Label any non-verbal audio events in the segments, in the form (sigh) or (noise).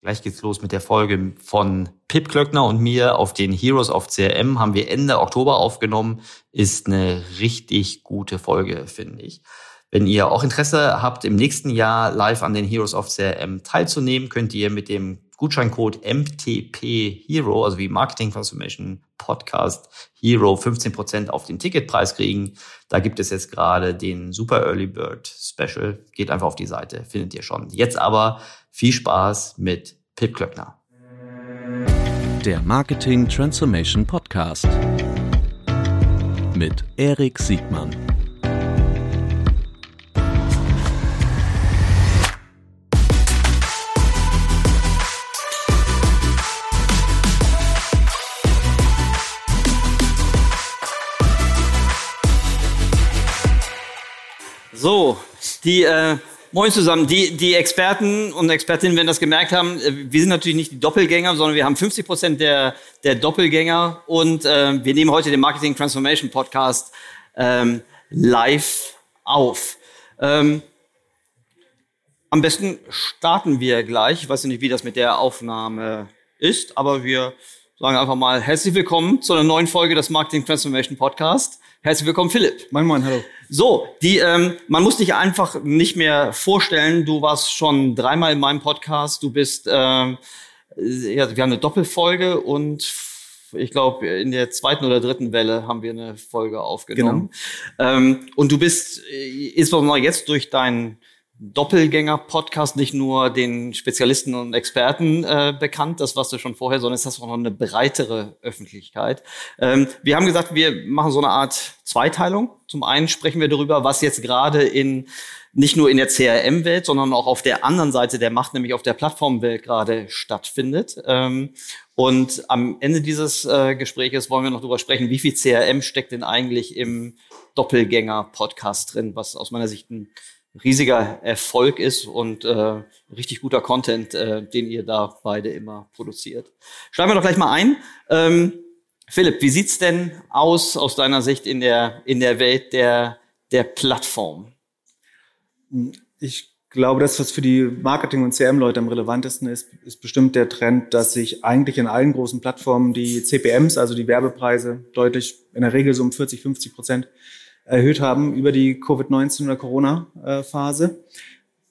Gleich geht's los mit der Folge von Pip Klöckner und mir auf den Heroes of CRM. Haben wir Ende Oktober aufgenommen. Ist eine richtig gute Folge, finde ich. Wenn ihr auch Interesse habt, im nächsten Jahr live an den Heroes of CRM teilzunehmen, könnt ihr mit dem Gutscheincode MTP Hero, also wie Marketing Transformation Podcast Hero, 15% auf den Ticketpreis kriegen. Da gibt es jetzt gerade den Super Early Bird Special. Geht einfach auf die Seite, findet ihr schon. Jetzt aber viel Spaß mit Pip Klöckner. Der Marketing Transformation Podcast mit Erik Siegmann. So, die äh, Moin zusammen. Die, die Experten und Expertinnen werden das gemerkt haben. Äh, wir sind natürlich nicht die Doppelgänger, sondern wir haben 50 Prozent der, der Doppelgänger und äh, wir nehmen heute den Marketing Transformation Podcast ähm, live auf. Ähm, am besten starten wir gleich. Ich weiß nicht, wie das mit der Aufnahme ist, aber wir sagen einfach mal herzlich willkommen zu einer neuen Folge des Marketing Transformation Podcast. Herzlich willkommen, Philipp. Moin, moin, hallo. So, die, ähm, man muss dich einfach nicht mehr vorstellen. Du warst schon dreimal in meinem Podcast. Du bist, ähm, ja, wir haben eine Doppelfolge und ich glaube, in der zweiten oder dritten Welle haben wir eine Folge aufgenommen. Genau. Ähm, und du bist äh, insbesondere jetzt durch deinen Doppelgänger-Podcast nicht nur den Spezialisten und Experten äh, bekannt, das warst du schon vorher, sondern es ist auch noch eine breitere Öffentlichkeit. Ähm, wir haben gesagt, wir machen so eine Art Zweiteilung. Zum einen sprechen wir darüber, was jetzt gerade in nicht nur in der CRM-Welt, sondern auch auf der anderen Seite der Macht, nämlich auf der Plattformwelt gerade stattfindet. Ähm, und am Ende dieses äh, Gespräches wollen wir noch darüber sprechen, wie viel CRM steckt denn eigentlich im Doppelgänger-Podcast drin, was aus meiner Sicht ein riesiger Erfolg ist und äh, richtig guter Content, äh, den ihr da beide immer produziert. Steigen wir doch gleich mal ein. Ähm, Philipp, wie sieht's denn aus aus deiner Sicht in der, in der Welt der, der Plattform? Ich glaube, das, was für die Marketing- und CM-Leute am relevantesten ist, ist bestimmt der Trend, dass sich eigentlich in allen großen Plattformen die CPMs, also die Werbepreise, deutlich in der Regel so um 40, 50 Prozent erhöht haben über die Covid-19 oder Corona-Phase.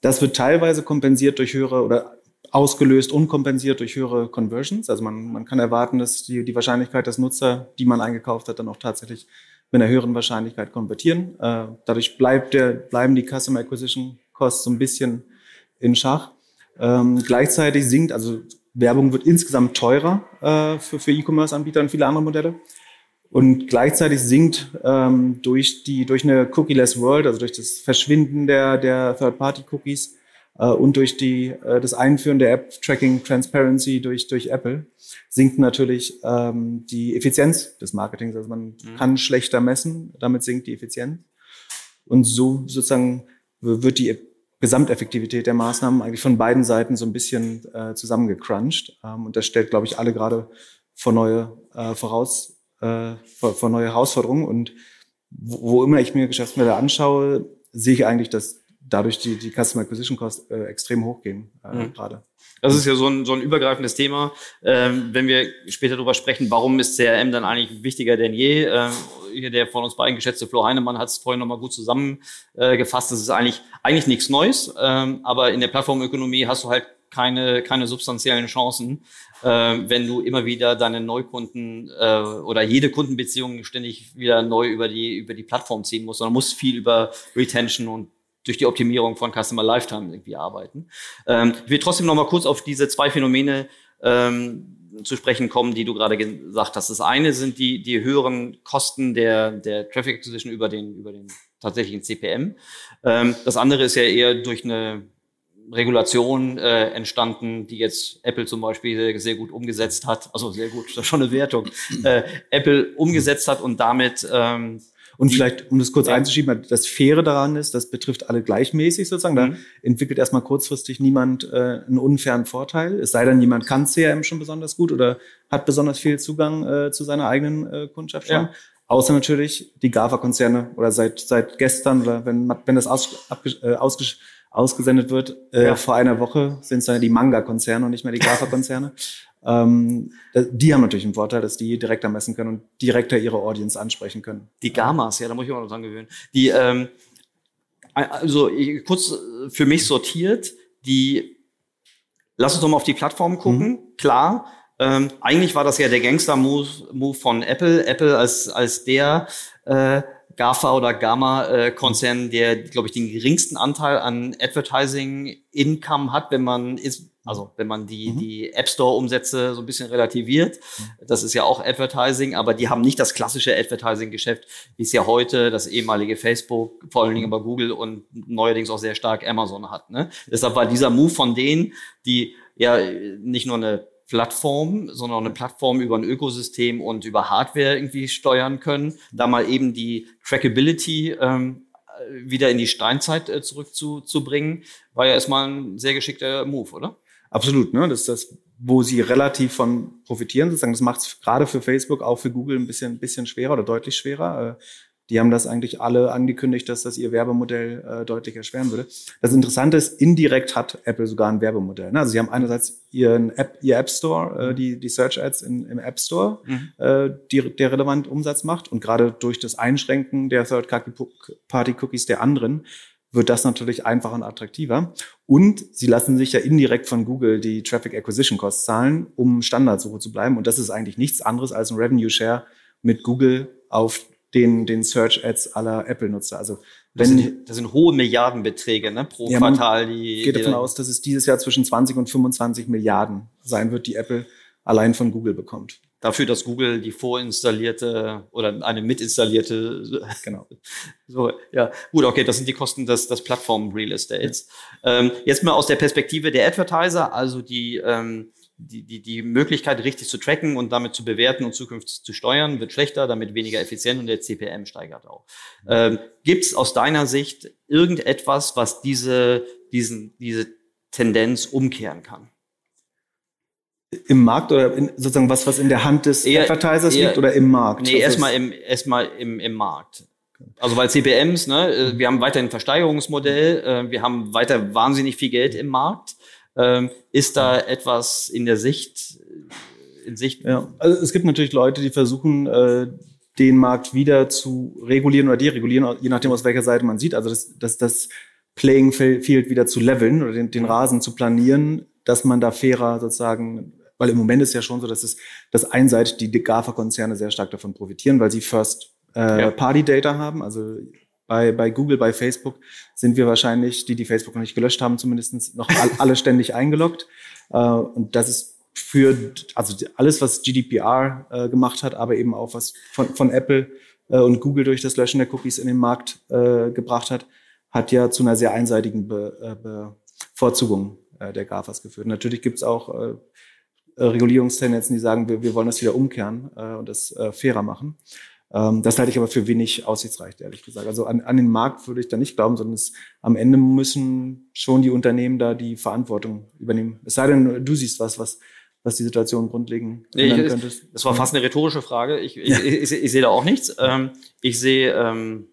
Das wird teilweise kompensiert durch höhere oder ausgelöst und kompensiert durch höhere Conversions. Also man, man kann erwarten, dass die, die Wahrscheinlichkeit, dass Nutzer, die man eingekauft hat, dann auch tatsächlich mit einer höheren Wahrscheinlichkeit konvertieren. Äh, dadurch bleibt der, bleiben die Customer Acquisition Costs so ein bisschen in Schach. Ähm, gleichzeitig sinkt, also Werbung wird insgesamt teurer äh, für, für E-Commerce-Anbieter und viele andere Modelle. Und gleichzeitig sinkt ähm, durch die durch eine Cookie-less World, also durch das Verschwinden der der Third-Party-Cookies äh, und durch die äh, das Einführen der App-Tracking Transparency durch durch Apple sinkt natürlich ähm, die Effizienz des Marketings. Also man mhm. kann schlechter messen, damit sinkt die Effizienz. Und so sozusagen wird die Gesamteffektivität der Maßnahmen eigentlich von beiden Seiten so ein bisschen äh, zusammengecrunched. Ähm, und das stellt, glaube ich, alle gerade vor neue äh, voraus äh, vor, vor neue Herausforderungen. Und wo, wo immer ich mir Geschäftsmodelle anschaue, sehe ich eigentlich, dass dadurch die, die Customer Acquisition Costs äh, extrem hochgehen äh, mhm. gerade. Das ist ja so ein, so ein übergreifendes Thema. Ähm, wenn wir später darüber sprechen, warum ist CRM dann eigentlich wichtiger denn je? Ähm, hier der von uns beiden geschätzte Flo Heinemann hat es vorhin nochmal gut zusammengefasst. Das ist eigentlich, eigentlich nichts Neues. Ähm, aber in der Plattformökonomie hast du halt keine, keine substanziellen Chancen, äh, wenn du immer wieder deine Neukunden äh, oder jede Kundenbeziehung ständig wieder neu über die, über die Plattform ziehen musst, sondern musst viel über Retention und durch die Optimierung von Customer Lifetime irgendwie arbeiten. Ähm, ich will trotzdem noch mal kurz auf diese zwei Phänomene ähm, zu sprechen kommen, die du gerade gesagt hast. Das eine sind die, die höheren Kosten der, der Traffic Acquisition über den, über den tatsächlichen CPM. Ähm, das andere ist ja eher durch eine Regulation äh, entstanden, die jetzt Apple zum Beispiel sehr gut umgesetzt hat. Also sehr gut, (laughs) das ist schon eine Wertung. Äh, Apple umgesetzt hat und damit ähm, und vielleicht, um das kurz ja. einzuschieben, das Faire daran ist, das betrifft alle gleichmäßig sozusagen. Da mhm. entwickelt erstmal kurzfristig niemand äh, einen unfairen Vorteil. Es sei denn, jemand kann CRM schon besonders gut oder hat besonders viel Zugang äh, zu seiner eigenen äh, Kundschaft schon. Ja. Außer natürlich die GAFA-Konzerne oder seit, seit gestern oder wenn, wenn das aus, abge, äh, ausgesch ausgesendet wird. Äh, ja. Vor einer Woche sind es dann die Manga-Konzerne und nicht mehr die GAFA-Konzerne. (laughs) ähm, die haben natürlich einen Vorteil, dass die direkter messen können und direkter ihre Audience ansprechen können. Die Gamas, ja, da muss ich auch noch dran gewöhnen. Die, ähm, also kurz für mich sortiert, die, lass uns doch mal auf die Plattform gucken. Mhm. Klar, ähm, eigentlich war das ja der Gangster-Move Move von Apple. Apple als, als der äh, GAFA oder Gamma-Konzern, der, glaube ich, den geringsten Anteil an Advertising-Income hat, wenn man ist, also wenn man die, mhm. die App Store-Umsätze so ein bisschen relativiert. Das ist ja auch Advertising, aber die haben nicht das klassische Advertising-Geschäft, wie es ja heute das ehemalige Facebook, vor allen Dingen aber Google und neuerdings auch sehr stark Amazon hat. Ne? Deshalb war dieser Move von denen, die ja nicht nur eine Plattform, sondern eine Plattform über ein Ökosystem und über Hardware irgendwie steuern können, da mal eben die Trackability ähm, wieder in die Steinzeit äh, zurückzubringen, war ja erstmal ein sehr geschickter Move, oder? Absolut, ne? Das ist das, wo sie relativ von profitieren, sozusagen. Das macht es gerade für Facebook, auch für Google ein bisschen, ein bisschen schwerer oder deutlich schwerer. Die haben das eigentlich alle angekündigt, dass das ihr Werbemodell äh, deutlich erschweren würde. Das Interessante ist, indirekt hat Apple sogar ein Werbemodell. Ne? Also sie haben einerseits ihren App, ihr App Store, äh, mhm. die, die Search Ads in, im App Store, mhm. äh, die, der relevant Umsatz macht. Und gerade durch das Einschränken der Third-Party-Cookies der anderen wird das natürlich einfacher und attraktiver. Und sie lassen sich ja indirekt von Google die Traffic Acquisition Costs zahlen, um Standardsuche zu bleiben. Und das ist eigentlich nichts anderes als ein Revenue Share mit Google auf den, den Search Ads aller Apple-Nutzer. Also wenn, das sind, das sind hohe Milliardenbeträge ne, pro ja, Quartal. Die, geht davon aus, dass es dieses Jahr zwischen 20 und 25 Milliarden sein wird, die Apple allein von Google bekommt. Dafür, dass Google die vorinstallierte oder eine mitinstallierte. Genau. (laughs) So, ja, gut, okay, das sind die Kosten des, des Plattform-Real Estates. Ja. Ähm, jetzt mal aus der Perspektive der Advertiser, also die ähm, die, die, die Möglichkeit, richtig zu tracken und damit zu bewerten und zukünftig zu steuern, wird schlechter, damit weniger effizient und der CPM steigert auch. Ähm, Gibt es aus deiner Sicht irgendetwas, was diese, diesen, diese Tendenz umkehren kann? Im Markt oder in, sozusagen was, was in der Hand des eher, Advertisers eher, liegt oder im Markt? Nee, erstmal im, erstmal im, im Markt. Also weil CPMs, ne, äh, wir haben weiterhin ein Versteigerungsmodell, äh, wir haben weiter wahnsinnig viel Geld im Markt. Ähm, ist da etwas in der Sicht? In Sicht? Ja, also es gibt natürlich Leute, die versuchen, äh, den Markt wieder zu regulieren oder deregulieren, je nachdem aus welcher Seite man sieht. Also das, das, das Playing Field wieder zu leveln oder den, den Rasen zu planieren, dass man da fairer sozusagen weil im Moment ist ja schon so, dass es dass einseitig die GAFA-Konzerne sehr stark davon profitieren, weil sie First äh, ja. Party Data haben, also bei, bei Google, bei Facebook sind wir wahrscheinlich, die die Facebook noch nicht gelöscht haben, zumindest noch alle ständig eingeloggt. Äh, und das ist für, also alles, was GDPR äh, gemacht hat, aber eben auch was von, von Apple äh, und Google durch das Löschen der Cookies in den Markt äh, gebracht hat, hat ja zu einer sehr einseitigen Be, Bevorzugung äh, der GAFAs geführt. Natürlich gibt es auch äh, Regulierungstendenzen, die sagen, wir, wir wollen das wieder umkehren äh, und das äh, fairer machen. Ähm, das halte ich aber für wenig aussichtsreich, ehrlich gesagt. Also an, an den Markt würde ich da nicht glauben, sondern es, am Ende müssen schon die Unternehmen da die Verantwortung übernehmen. Es sei denn, du siehst was, was was die Situation grundlegend ändern nee, könntest. Das war fast eine rhetorische Frage. Ich, ich, ich, ich, sehe da auch nichts. Ähm, ich sehe, ähm,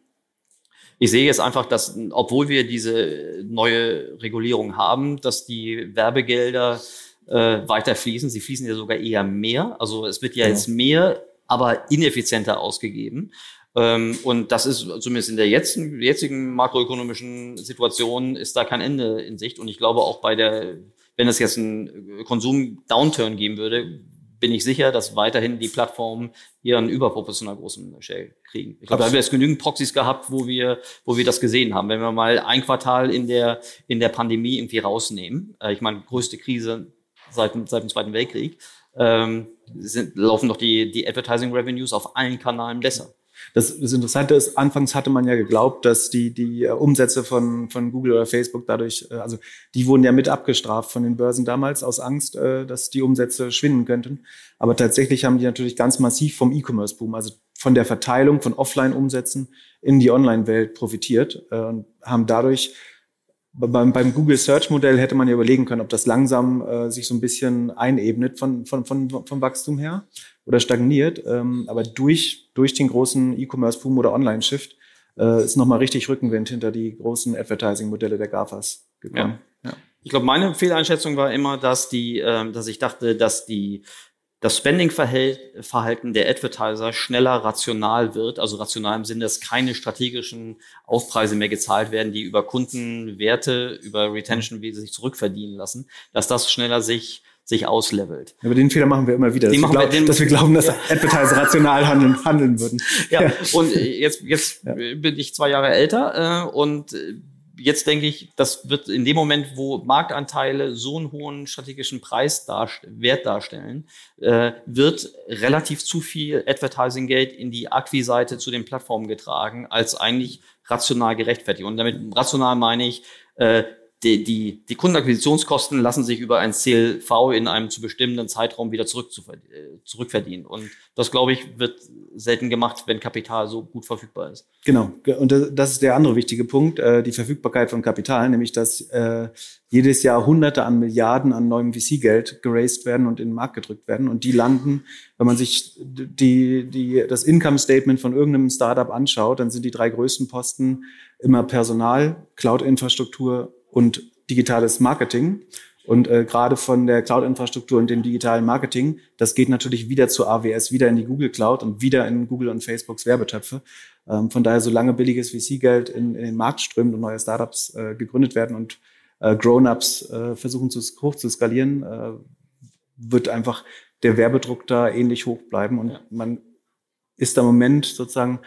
ich sehe jetzt einfach, dass, obwohl wir diese neue Regulierung haben, dass die Werbegelder äh, weiter fließen. Sie fließen ja sogar eher mehr. Also es wird ja, ja. jetzt mehr aber ineffizienter ausgegeben. Ähm, und das ist zumindest in der jetzigen, jetzigen makroökonomischen Situation ist da kein Ende in Sicht. Und ich glaube auch bei der, wenn es jetzt einen Konsum-Downturn geben würde, bin ich sicher, dass weiterhin die Plattformen ihren überproportional großen Share kriegen. Ich glaube, da haben wir jetzt genügend Proxys gehabt, wo wir, wo wir das gesehen haben. Wenn wir mal ein Quartal in der, in der Pandemie irgendwie rausnehmen, äh, ich meine, größte Krise seit, seit dem Zweiten Weltkrieg, ähm, sind, laufen doch die, die Advertising Revenues auf allen Kanälen besser. Das, das Interessante ist, anfangs hatte man ja geglaubt, dass die, die äh, Umsätze von, von Google oder Facebook dadurch, äh, also die wurden ja mit abgestraft von den Börsen damals aus Angst, äh, dass die Umsätze schwinden könnten. Aber tatsächlich haben die natürlich ganz massiv vom E-Commerce-Boom, also von der Verteilung von Offline-Umsätzen in die Online-Welt profitiert und haben dadurch beim, beim Google Search Modell hätte man ja überlegen können, ob das langsam äh, sich so ein bisschen einebnet von, von, von, vom Wachstum her oder stagniert. Ähm, aber durch, durch den großen E-Commerce Boom oder Online Shift äh, ist nochmal richtig Rückenwind hinter die großen Advertising-Modelle der GAFAs gekommen. Ja. Ja. Ich glaube, meine Fehleinschätzung war immer, dass die, äh, dass ich dachte, dass die das Spending-Verhalten der Advertiser schneller rational wird, also rational im Sinne, dass keine strategischen Aufpreise mehr gezahlt werden, die über Kundenwerte, über Retention, wie sie sich zurückverdienen lassen, dass das schneller sich sich auslevelt. Aber den Fehler machen wir immer wieder, dass, wir, glaub, den, dass wir, glauben, dass ja. Advertiser rational handeln, handeln würden. Ja, ja. und jetzt, jetzt ja. bin ich zwei Jahre älter äh, und jetzt denke ich, das wird in dem Moment, wo Marktanteile so einen hohen strategischen Preis Wert darstellen, äh, wird relativ zu viel Advertising Geld in die Acquis-Seite zu den Plattformen getragen, als eigentlich rational gerechtfertigt. Und damit rational meine ich, äh, die, die, die Kundenakquisitionskosten lassen sich über ein CLV in einem zu bestimmenden Zeitraum wieder zurück zu, äh, zurückverdienen. Und das, glaube ich, wird selten gemacht, wenn Kapital so gut verfügbar ist. Genau. Und das ist der andere wichtige Punkt, äh, die Verfügbarkeit von Kapital, nämlich dass äh, jedes Jahr Hunderte an Milliarden an neuem VC-Geld geraced werden und in den Markt gedrückt werden. Und die landen, wenn man sich die, die, das Income-Statement von irgendeinem Startup anschaut, dann sind die drei größten Posten immer Personal, Cloud-Infrastruktur und digitales Marketing. Und äh, gerade von der Cloud-Infrastruktur und dem digitalen Marketing, das geht natürlich wieder zu AWS, wieder in die Google Cloud und wieder in Google und Facebooks Werbetöpfe. Ähm, von daher, solange billiges VC-Geld in, in, den Markt strömt und neue Startups äh, gegründet werden und äh, Grown-ups äh, versuchen zu, hoch zu skalieren, äh, wird einfach der Werbedruck da ähnlich hoch bleiben. Und ja. man ist da im Moment sozusagen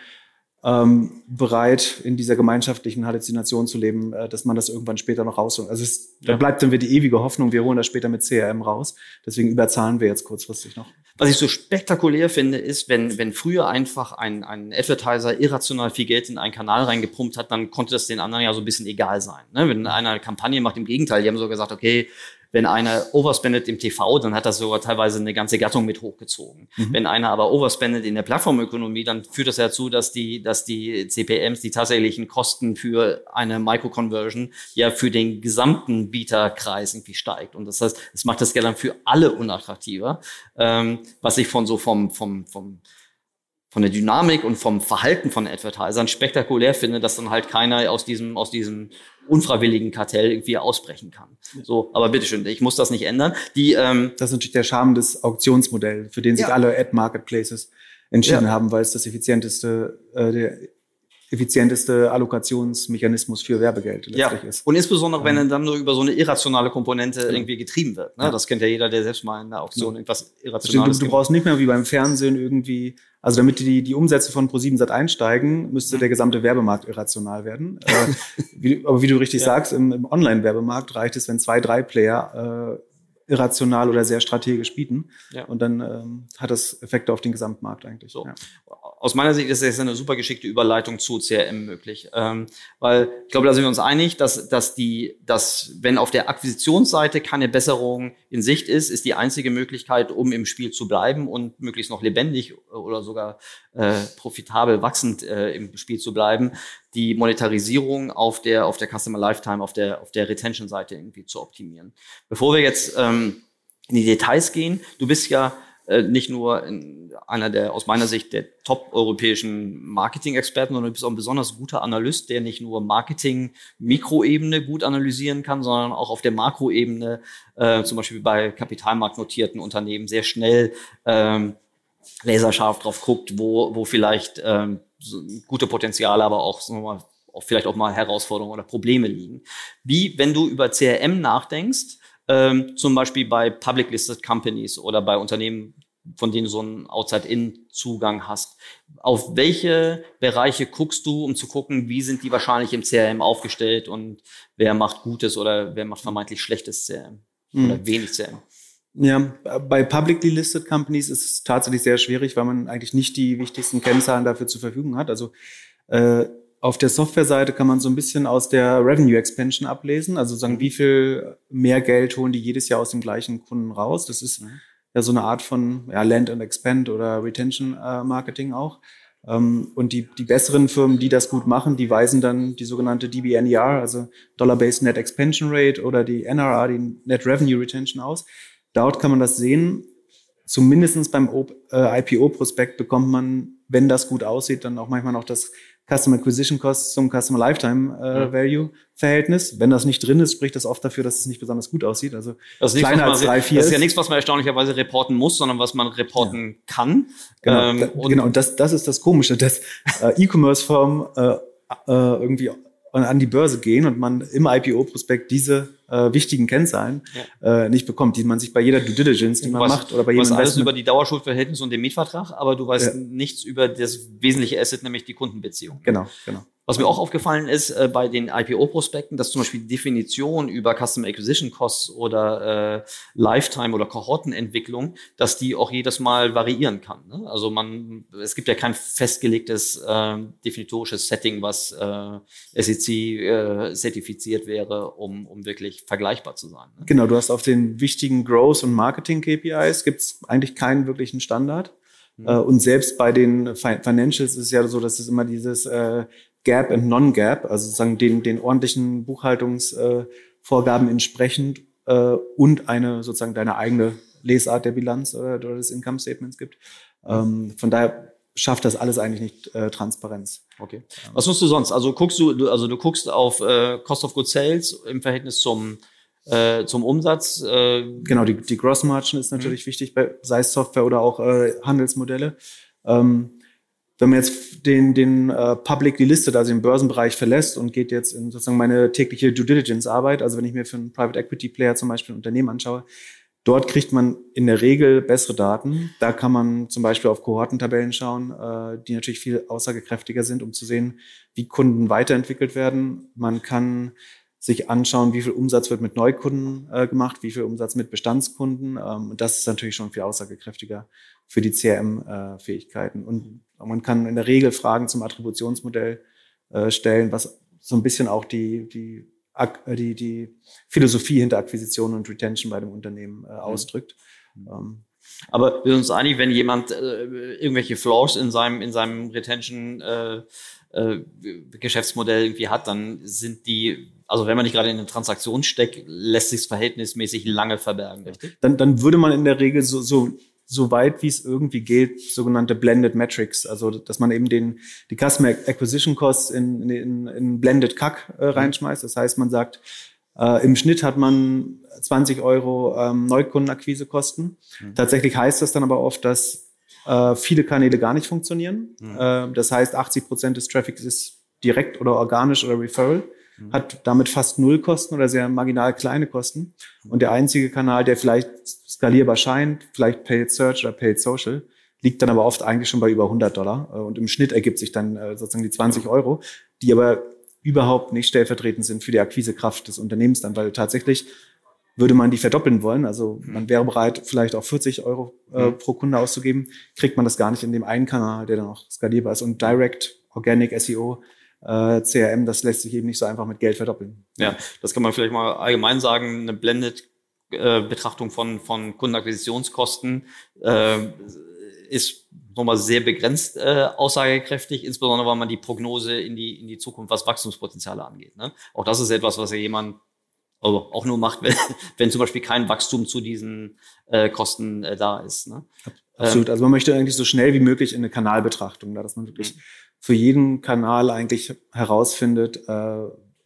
ähm, bereit, in dieser gemeinschaftlichen Halluzination zu leben, äh, dass man das irgendwann später noch rausholt. Also es, ja. da bleibt dann wieder die ewige Hoffnung, wir holen das später mit CRM raus. Deswegen überzahlen wir jetzt kurzfristig noch. Was ich so spektakulär finde, ist, wenn, wenn früher einfach ein, ein Advertiser irrational viel Geld in einen Kanal reingepumpt hat, dann konnte das den anderen ja so ein bisschen egal sein. Ne? Wenn einer eine Kampagne macht, im Gegenteil, die haben so gesagt, okay, wenn einer overspendet im TV, dann hat das sogar teilweise eine ganze Gattung mit hochgezogen. Mhm. Wenn einer aber overspendet in der Plattformökonomie, dann führt das dazu, dass die, dass die CPMs, die tatsächlichen Kosten für eine Microconversion ja für den gesamten Bieterkreis irgendwie steigt. Und das heißt, es macht das Geld dann für alle unattraktiver, ähm, was ich von so vom, vom, vom von der Dynamik und vom Verhalten von Advertisern spektakulär finde, dass dann halt keiner aus diesem, aus diesem unfreiwilligen Kartell irgendwie ausbrechen kann. So, aber bitteschön, ich muss das nicht ändern. Die, ähm, das ist natürlich der Charme des Auktionsmodells, für den sich ja. alle Ad-Marketplaces entschieden ja. haben, weil es das effizienteste, äh, der effizienteste Allokationsmechanismus für Werbegeld letztlich ja. ist. Und insbesondere, wenn er dann nur über so eine irrationale Komponente irgendwie getrieben wird. Ne? Ja. Das kennt ja jeder, der selbst mal in der Auktion ja. irgendwas Irrationales Du, du brauchst nicht mehr wie beim Fernsehen irgendwie, also damit die, die Umsätze von Pro7 Sat einsteigen, müsste mhm. der gesamte Werbemarkt irrational werden. äh, wie, aber wie du richtig sagst, im, im Online-Werbemarkt reicht es, wenn zwei, drei Player äh, irrational oder sehr strategisch bieten. Ja. Und dann ähm, hat das Effekte auf den Gesamtmarkt eigentlich. So. Ja. Aus meiner Sicht ist das eine super geschickte Überleitung zu CRM möglich. Ähm, weil ich glaube, da sind wir uns einig, dass, dass die, dass wenn auf der Akquisitionsseite keine Besserung in Sicht ist, ist die einzige Möglichkeit, um im Spiel zu bleiben und möglichst noch lebendig oder sogar äh, profitabel wachsend äh, im Spiel zu bleiben, die Monetarisierung auf der, auf der Customer Lifetime, auf der, auf der Retention-Seite irgendwie zu optimieren. Bevor wir jetzt ähm, in die Details gehen, du bist ja äh, nicht nur einer der aus meiner Sicht der top-europäischen Marketing-Experten, sondern du bist auch ein besonders guter Analyst, der nicht nur Marketing-Mikroebene gut analysieren kann, sondern auch auf der Makroebene, äh, zum Beispiel bei kapitalmarktnotierten Unternehmen, sehr schnell ähm, laserscharf drauf guckt, wo, wo vielleicht ähm, so gute Potenziale, aber auch, sagen wir mal, auch vielleicht auch mal Herausforderungen oder Probleme liegen. Wie, wenn du über CRM nachdenkst, ähm, zum Beispiel bei Public Listed Companies oder bei Unternehmen, von denen du so einen Outside-In-Zugang hast. Auf welche Bereiche guckst du, um zu gucken, wie sind die wahrscheinlich im CRM aufgestellt und wer macht Gutes oder wer macht vermeintlich schlechtes CRM mhm. oder wenig CRM? Ja, bei publicly listed companies ist es tatsächlich sehr schwierig, weil man eigentlich nicht die wichtigsten Kennzahlen dafür zur Verfügung hat. Also äh, auf der Softwareseite kann man so ein bisschen aus der Revenue Expansion ablesen, also sagen, wie viel mehr Geld holen die jedes Jahr aus dem gleichen Kunden raus. Das ist mhm. ja so eine Art von ja, Land and Expand oder Retention äh, Marketing auch. Ähm, und die, die besseren Firmen, die das gut machen, die weisen dann die sogenannte DBNER, also Dollar-Based Net Expansion Rate oder die NRR, die Net Revenue Retention aus. Dort kann man das sehen. Zumindestens beim äh, IPO-Prospekt bekommt man wenn das gut aussieht, dann auch manchmal noch das Customer Acquisition Cost zum Customer Lifetime äh, mhm. Value Verhältnis. Wenn das nicht drin ist, spricht das oft dafür, dass es nicht besonders gut aussieht. Also das ist kleiner als drei, vier. Das ist ja nichts, was man erstaunlicherweise reporten muss, sondern was man reporten ja. kann. Genau, ähm, da, und genau. Und das, das ist das Komische, dass äh, E-Commerce-Firmen äh, äh, irgendwie an die Börse gehen und man im IPO-Prospekt diese äh, wichtigen Kennzahlen ja. äh, nicht bekommt, die man sich bei jeder Due Diligence, die man was, macht oder bei jedem Du weißt alles über die Dauerschuldverhältnisse und den Mietvertrag, aber du weißt ja. nichts über das wesentliche Asset, nämlich die Kundenbeziehung. Genau, genau. Was mir auch aufgefallen ist äh, bei den IPO-Prospekten, dass zum Beispiel die Definition über Customer Acquisition Costs oder äh, Lifetime oder Kohortenentwicklung, dass die auch jedes Mal variieren kann. Ne? Also man, es gibt ja kein festgelegtes äh, definitorisches Setting, was äh, SEC äh, zertifiziert wäre, um, um wirklich vergleichbar zu sein. Ne? Genau, du hast auf den wichtigen Growth- und Marketing-KPIs gibt es eigentlich keinen wirklichen Standard. Mhm. Äh, und selbst bei den Financials ist es ja so, dass es immer dieses äh, Gap und Non-Gap, also sozusagen den, den ordentlichen Buchhaltungsvorgaben äh, entsprechend äh, und eine sozusagen deine eigene Lesart der Bilanz oder, oder des Income Statements gibt. Ähm, von daher schafft das alles eigentlich nicht äh, Transparenz. Okay. Was nutzt du sonst? Also guckst du, also du guckst auf äh, Cost of Goods Sales im Verhältnis zum äh, zum Umsatz. Äh genau, die, die Gross Margin ist natürlich mhm. wichtig, bei, sei es Software oder auch äh, Handelsmodelle. Ähm, wenn man jetzt den, den äh, Public Listed, also den Börsenbereich verlässt und geht jetzt in sozusagen meine tägliche Due Diligence Arbeit, also wenn ich mir für einen Private Equity Player zum Beispiel ein Unternehmen anschaue, dort kriegt man in der Regel bessere Daten. Da kann man zum Beispiel auf Kohortentabellen schauen, äh, die natürlich viel aussagekräftiger sind, um zu sehen, wie Kunden weiterentwickelt werden. Man kann sich anschauen, wie viel Umsatz wird mit Neukunden äh, gemacht, wie viel Umsatz mit Bestandskunden. Ähm, das ist natürlich schon viel aussagekräftiger für die CRM-Fähigkeiten. Äh, und man kann in der Regel Fragen zum Attributionsmodell äh, stellen, was so ein bisschen auch die, die, äh, die, die Philosophie hinter Akquisition und Retention bei dem Unternehmen äh, mhm. ausdrückt. Mhm. Ähm, aber wir sind uns einig, wenn jemand äh, irgendwelche Flaws in seinem, in seinem Retention äh, äh, Geschäftsmodell irgendwie hat, dann sind die, also wenn man nicht gerade in eine Transaktion steckt, lässt sich verhältnismäßig lange verbergen, richtig? Dann, dann würde man in der Regel so, so so weit wie es irgendwie geht, sogenannte Blended Metrics, also dass man eben den die Customer Acquisition Costs in, in, in Blended CAC äh, reinschmeißt. Das heißt, man sagt, äh, im Schnitt hat man 20 Euro ähm, Neukundenakquisekosten. Mhm. Tatsächlich heißt das dann aber oft, dass äh, viele Kanäle gar nicht funktionieren. Mhm. Äh, das heißt, 80 Prozent des Traffics ist direkt oder organisch oder Referral, mhm. hat damit fast null Kosten oder sehr marginal kleine Kosten. Mhm. Und der einzige Kanal, der vielleicht skalierbar scheint, vielleicht Paid Search oder Paid Social, liegt dann aber oft eigentlich schon bei über 100 Dollar. Äh, und im Schnitt ergibt sich dann äh, sozusagen die 20 Euro, die aber überhaupt nicht stellvertretend sind für die Akquisekraft des Unternehmens dann, weil tatsächlich würde man die verdoppeln wollen, also mhm. man wäre bereit, vielleicht auch 40 Euro äh, pro Kunde auszugeben, kriegt man das gar nicht in dem einen Kanal, der dann auch skalierbar ist. Und Direct, Organic SEO, äh, CRM, das lässt sich eben nicht so einfach mit Geld verdoppeln. Ja, das kann man vielleicht mal allgemein sagen. Eine Blended äh, Betrachtung von, von Kundenakquisitionskosten äh, ist nochmal sehr begrenzt äh, aussagekräftig, insbesondere weil man die Prognose in die, in die Zukunft, was Wachstumspotenziale angeht. Ne? Auch das ist etwas, was ja jemand also auch nur macht, (laughs) wenn, wenn zum Beispiel kein Wachstum zu diesen äh, Kosten äh, da ist. Ne? Absolut. Ähm, also man möchte eigentlich so schnell wie möglich in eine Kanalbetrachtung, da, dass man wirklich mhm. Für jeden Kanal eigentlich herausfindet, äh,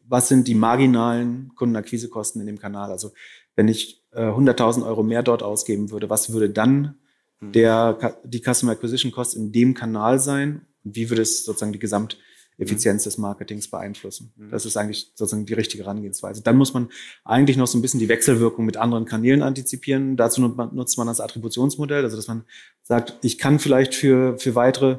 was sind die marginalen Kundenakquisekosten in dem Kanal. Also wenn ich äh, 100.000 Euro mehr dort ausgeben würde, was würde dann mhm. der, die Customer Acquisition Cost in dem Kanal sein? Und wie würde es sozusagen die Gesamt Effizienz des Marketings beeinflussen. Mhm. Das ist eigentlich sozusagen die richtige Herangehensweise. Dann muss man eigentlich noch so ein bisschen die Wechselwirkung mit anderen Kanälen antizipieren. Dazu nutzt man das Attributionsmodell, also dass man sagt, ich kann vielleicht für, für weitere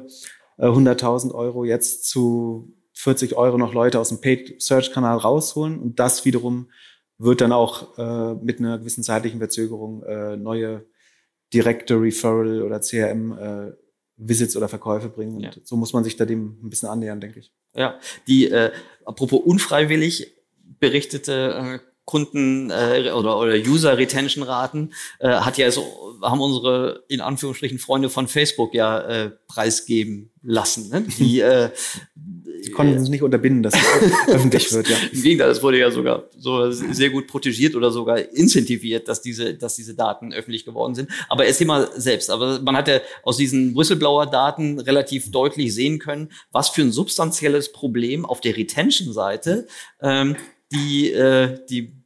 100.000 äh, Euro jetzt zu 40 Euro noch Leute aus dem Paid Search Kanal rausholen und das wiederum wird dann auch äh, mit einer gewissen zeitlichen Verzögerung äh, neue direkte Referral oder CRM äh, Visits oder Verkäufe bringen. Und ja. so muss man sich da dem ein bisschen annähern, denke ich. Ja, die, äh, apropos unfreiwillig berichtete äh, Kunden äh, oder, oder User Retention Raten äh, hat ja so haben unsere in Anführungsstrichen Freunde von Facebook ja äh, preisgeben lassen. Ne? Die (laughs) äh, Sie konnten es nicht unterbinden, dass es (laughs) öffentlich wird. Ja. Im Gegenteil, es wurde ja sogar so sehr gut protegiert oder sogar incentiviert, dass diese, dass diese Daten öffentlich geworden sind. Aber erst mal selbst. Aber man hat ja aus diesen Whistleblower-Daten relativ deutlich sehen können, was für ein substanzielles Problem auf der Retention-Seite ähm, die, äh, die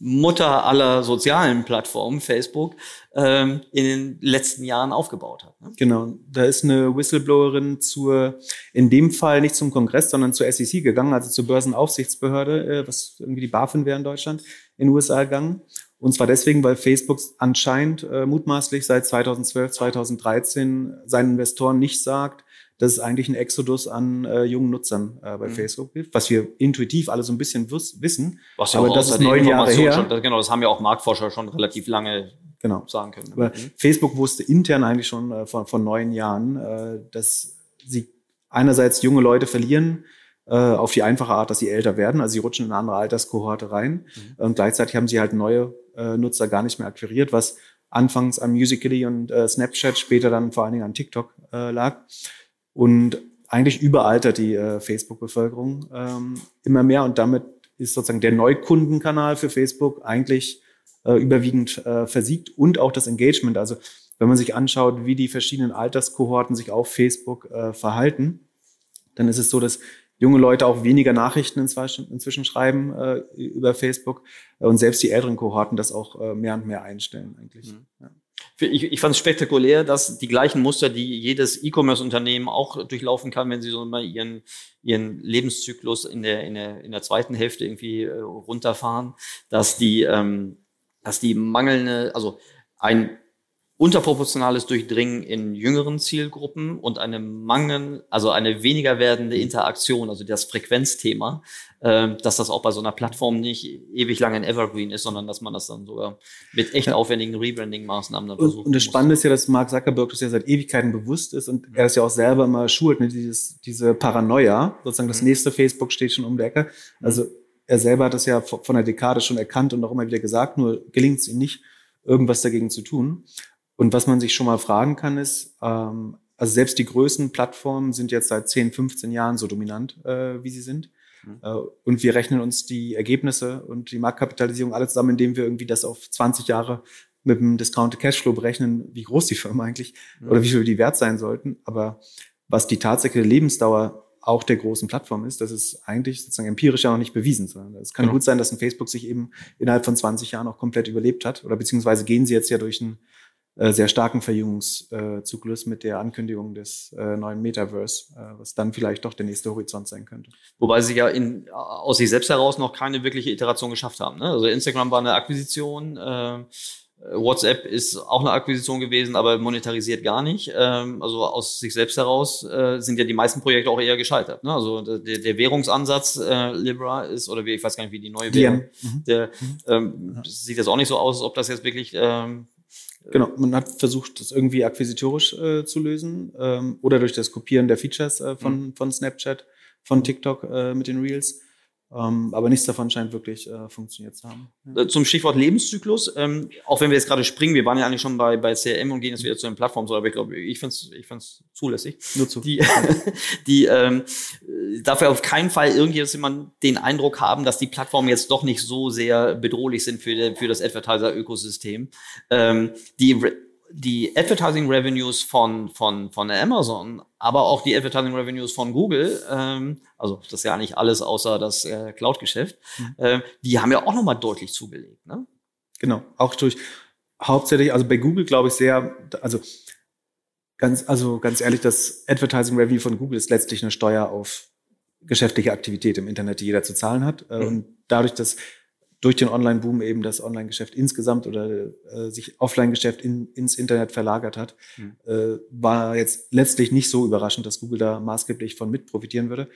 Mutter aller sozialen Plattformen, Facebook, ähm, in den letzten Jahren aufgebaut hat. Ne? Genau, da ist eine Whistleblowerin zur, in dem Fall nicht zum Kongress, sondern zur SEC gegangen, also zur Börsenaufsichtsbehörde, äh, was irgendwie die BaFin wäre in Deutschland, in den USA gegangen. Und zwar deswegen, weil Facebook anscheinend äh, mutmaßlich seit 2012, 2013 seinen Investoren nicht sagt, dass es eigentlich ein Exodus an äh, jungen Nutzern äh, bei mhm. Facebook gibt, was wir intuitiv alle so ein bisschen wissen. Was ja aber das ist neun Jahre her. Schon, genau, das haben ja auch Marktforscher schon relativ lange genau. sagen können. Aber mhm. Facebook wusste intern eigentlich schon äh, von, von neun Jahren, äh, dass sie einerseits junge Leute verlieren, äh, auf die einfache Art, dass sie älter werden. Also sie rutschen in eine andere Alterskohorte rein. Mhm. Und gleichzeitig haben sie halt neue äh, Nutzer gar nicht mehr akquiriert, was anfangs an Musically und äh, Snapchat, später dann vor allen Dingen an TikTok äh, lag. Und eigentlich überaltert die äh, Facebook-Bevölkerung ähm, immer mehr und damit ist sozusagen der Neukundenkanal für Facebook eigentlich äh, überwiegend äh, versiegt und auch das Engagement. Also wenn man sich anschaut, wie die verschiedenen Alterskohorten sich auf Facebook äh, verhalten, dann ist es so, dass junge Leute auch weniger Nachrichten inzwischen, schreiben äh, über Facebook und selbst die älteren Kohorten das auch äh, mehr und mehr einstellen eigentlich. Mhm. Ja ich, ich fand es spektakulär, dass die gleichen Muster, die jedes E-Commerce-Unternehmen auch durchlaufen kann, wenn sie so mal ihren, ihren Lebenszyklus in der, in, der, in der zweiten Hälfte irgendwie äh, runterfahren, dass die, ähm, dass die mangelnde, also ein unterproportionales Durchdringen in jüngeren Zielgruppen und eine Mangel, also eine weniger werdende Interaktion, also das Frequenzthema, äh, dass das auch bei so einer Plattform nicht ewig lang ein Evergreen ist, sondern dass man das dann sogar mit echt aufwendigen Rebranding-Maßnahmen dann versucht. Und, und das Spannende ist ja, dass Mark Zuckerberg das ja seit Ewigkeiten bewusst ist und er das ja auch selber immer schult, ne, dieses, diese Paranoia, sozusagen das mhm. nächste Facebook steht schon um der Ecke. Also er selber hat das ja von der Dekade schon erkannt und auch immer wieder gesagt, nur gelingt es ihm nicht, irgendwas dagegen zu tun. Und was man sich schon mal fragen kann, ist, ähm, also selbst die größten Plattformen sind jetzt seit 10, 15 Jahren so dominant, äh, wie sie sind. Mhm. Äh, und wir rechnen uns die Ergebnisse und die Marktkapitalisierung alle zusammen, indem wir irgendwie das auf 20 Jahre mit dem Discounted Cashflow berechnen, wie groß die Firma eigentlich mhm. oder wie viel die wert sein sollten. Aber was die tatsächliche Lebensdauer auch der großen Plattform ist, das ist eigentlich sozusagen empirisch ja noch nicht bewiesen. Sondern es kann genau. gut sein, dass ein Facebook sich eben innerhalb von 20 Jahren auch komplett überlebt hat. Oder beziehungsweise gehen sie jetzt ja durch ein sehr starken Verjüngungszyklus mit der Ankündigung des äh, neuen Metaverse, äh, was dann vielleicht doch der nächste Horizont sein könnte. Wobei sie ja in, aus sich selbst heraus noch keine wirkliche Iteration geschafft haben. Ne? Also Instagram war eine Akquisition, äh, WhatsApp ist auch eine Akquisition gewesen, aber monetarisiert gar nicht. Ähm, also aus sich selbst heraus äh, sind ja die meisten Projekte auch eher gescheitert. Ne? Also der, der Währungsansatz äh, Libra ist, oder wie, ich weiß gar nicht, wie die neue Währung, mhm. der mhm. ähm, sieht jetzt auch nicht so aus, als ob das jetzt wirklich ähm, Genau, man hat versucht, das irgendwie akquisitorisch äh, zu lösen ähm, oder durch das Kopieren der Features äh, von, mhm. von Snapchat, von TikTok äh, mit den Reels. Ähm, aber nichts davon scheint wirklich äh, funktioniert zu haben. Ja. Äh, zum Stichwort Lebenszyklus, ähm, auch wenn wir jetzt gerade springen, wir waren ja eigentlich schon bei, bei CRM und gehen jetzt wieder zu den Plattformen, so, aber ich glaube, ich finde es ich find's zulässig. Nur zu. Die, (laughs) die ähm, darf ja auf keinen Fall irgendjemand den Eindruck haben, dass die Plattformen jetzt doch nicht so sehr bedrohlich sind für, für das Advertiser-Ökosystem. Ähm, die die Advertising Revenues von, von, von Amazon, aber auch die Advertising Revenues von Google, ähm, also das ist ja nicht alles außer das äh, Cloud-Geschäft, mhm. äh, die haben ja auch nochmal deutlich zugelegt. Ne? Genau, auch durch hauptsächlich, also bei Google glaube ich sehr, also ganz, also ganz ehrlich, das Advertising Revenue von Google ist letztlich eine Steuer auf geschäftliche Aktivität im Internet, die jeder zu zahlen hat. Äh, mhm. Und dadurch, dass durch den Online-Boom eben das Online-Geschäft insgesamt oder äh, sich Offline-Geschäft in, ins Internet verlagert hat, mhm. äh, war jetzt letztlich nicht so überraschend, dass Google da maßgeblich von mit profitieren würde.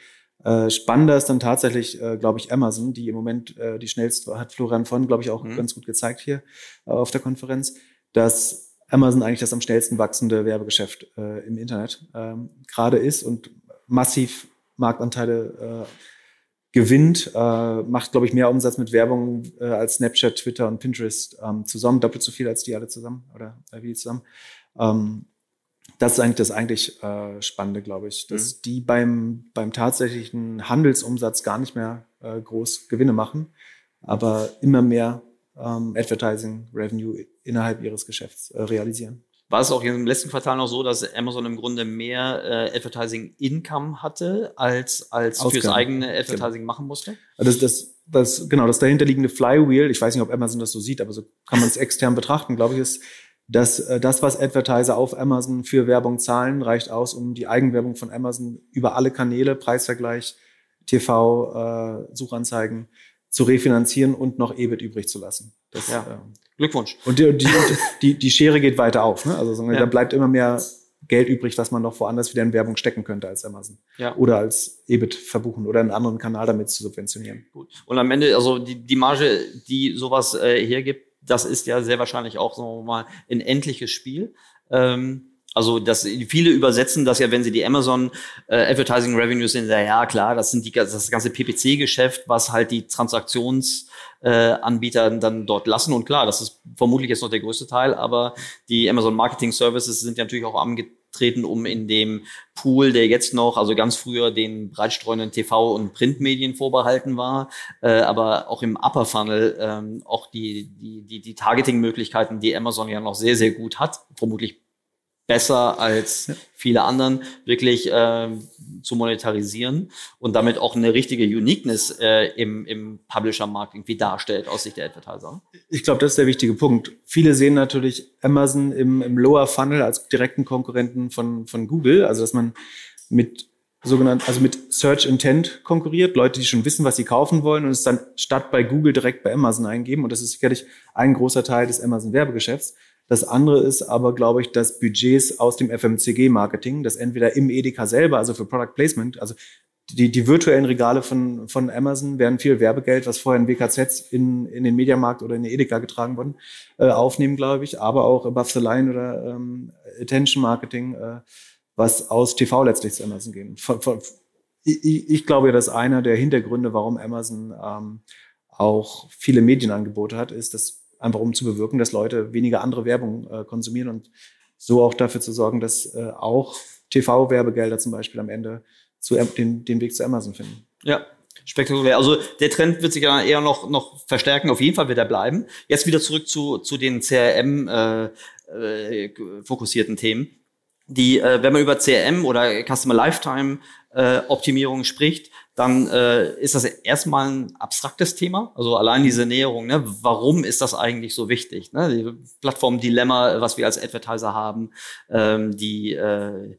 Äh, spannender ist dann tatsächlich, äh, glaube ich, Amazon, die im Moment äh, die schnellste, hat Florian von, glaube ich, auch mhm. ganz gut gezeigt hier äh, auf der Konferenz, dass Amazon eigentlich das am schnellsten wachsende Werbegeschäft äh, im Internet ähm, gerade ist und massiv Marktanteile äh, gewinnt, äh, macht, glaube ich, mehr Umsatz mit Werbung äh, als Snapchat, Twitter und Pinterest ähm, zusammen, doppelt so viel als die alle zusammen oder äh, wie zusammen. Ähm, das ist eigentlich das eigentlich äh, Spannende, glaube ich, dass mhm. die beim, beim tatsächlichen Handelsumsatz gar nicht mehr äh, groß Gewinne machen, aber immer mehr ähm, Advertising Revenue innerhalb ihres Geschäfts äh, realisieren. War es auch im letzten Quartal noch so, dass Amazon im Grunde mehr äh, Advertising Income hatte, als, als Ausgaben. fürs eigene genau. Advertising genau. machen musste? Das, das, das, genau, das dahinterliegende Flywheel, ich weiß nicht, ob Amazon das so sieht, aber so kann man es extern betrachten, glaube ich, ist, dass äh, das, was Advertiser auf Amazon für Werbung zahlen, reicht aus, um die Eigenwerbung von Amazon über alle Kanäle, Preisvergleich, TV, äh, Suchanzeigen zu refinanzieren und noch EBIT übrig zu lassen. Das, ja. äh, Glückwunsch. Und die, die, die, die Schere geht weiter auf. Ne? Also ja. da bleibt immer mehr Geld übrig, was man noch woanders wieder in Werbung stecken könnte als Amazon. Ja. Oder als EBIT verbuchen oder einen anderen Kanal damit zu subventionieren. Gut. Und am Ende, also die, die Marge, die sowas äh, hergibt, das ist ja sehr wahrscheinlich auch, sagen wir mal, ein endliches Spiel. Ähm, also das, viele übersetzen das ja, wenn sie die Amazon äh, Advertising Revenues sehen, ja klar, das sind die, das ganze PPC-Geschäft, was halt die Transaktionsanbieter äh, dann dort lassen. Und klar, das ist vermutlich jetzt noch der größte Teil, aber die Amazon Marketing Services sind ja natürlich auch angetreten, um in dem Pool, der jetzt noch, also ganz früher den breitstreuenden TV- und Printmedien vorbehalten war, äh, aber auch im Upper Funnel ähm, auch die, die, die, die Targeting-Möglichkeiten, die Amazon ja noch sehr, sehr gut hat, vermutlich besser als viele anderen wirklich äh, zu monetarisieren und damit auch eine richtige Uniqueness äh, im, im Publisher-Markt irgendwie darstellt aus Sicht der Advertiser. Ich glaube, das ist der wichtige Punkt. Viele sehen natürlich Amazon im, im Lower Funnel als direkten Konkurrenten von, von Google, also dass man mit sogenannt, also mit Search Intent konkurriert, Leute, die schon wissen, was sie kaufen wollen und es dann statt bei Google direkt bei Amazon eingeben. Und das ist sicherlich ein großer Teil des Amazon Werbegeschäfts. Das andere ist aber, glaube ich, dass Budgets aus dem FMCG-Marketing, das entweder im Edeka selber, also für Product Placement, also die, die virtuellen Regale von, von Amazon werden viel Werbegeld, was vorher in WKZ in, in den Mediamarkt oder in den Edeka getragen worden, äh, aufnehmen, glaube ich, aber auch Above the Line oder ähm, Attention Marketing, äh, was aus TV letztlich zu Amazon gehen. Von, von, ich, ich glaube, dass einer der Hintergründe, warum Amazon ähm, auch viele Medienangebote hat, ist, dass einfach um zu bewirken, dass Leute weniger andere Werbung äh, konsumieren und so auch dafür zu sorgen, dass äh, auch TV-Werbegelder zum Beispiel am Ende zu, den, den Weg zu Amazon finden. Ja, spektakulär. Also der Trend wird sich ja eher noch, noch verstärken. Auf jeden Fall wird er bleiben. Jetzt wieder zurück zu, zu den CRM äh, äh, Themen. Die, äh, wenn man über CRM oder Customer Lifetime äh, Optimierung spricht, dann äh, ist das erstmal ein abstraktes Thema. Also allein diese Näherung, ne? warum ist das eigentlich so wichtig? Ne? Die Plattform-Dilemma, was wir als Advertiser haben, ähm, die, äh,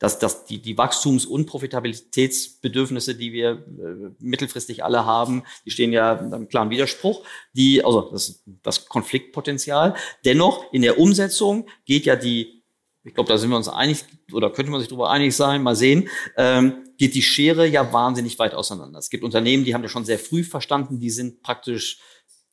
dass, dass die, die Wachstums- und Profitabilitätsbedürfnisse, die wir äh, mittelfristig alle haben, die stehen ja im klaren Widerspruch. Die, also das, das Konfliktpotenzial. Dennoch in der Umsetzung geht ja die ich glaube, da sind wir uns einig oder könnte man sich darüber einig sein, mal sehen, ähm, geht die Schere ja wahnsinnig weit auseinander. Es gibt Unternehmen, die haben das schon sehr früh verstanden, die sind praktisch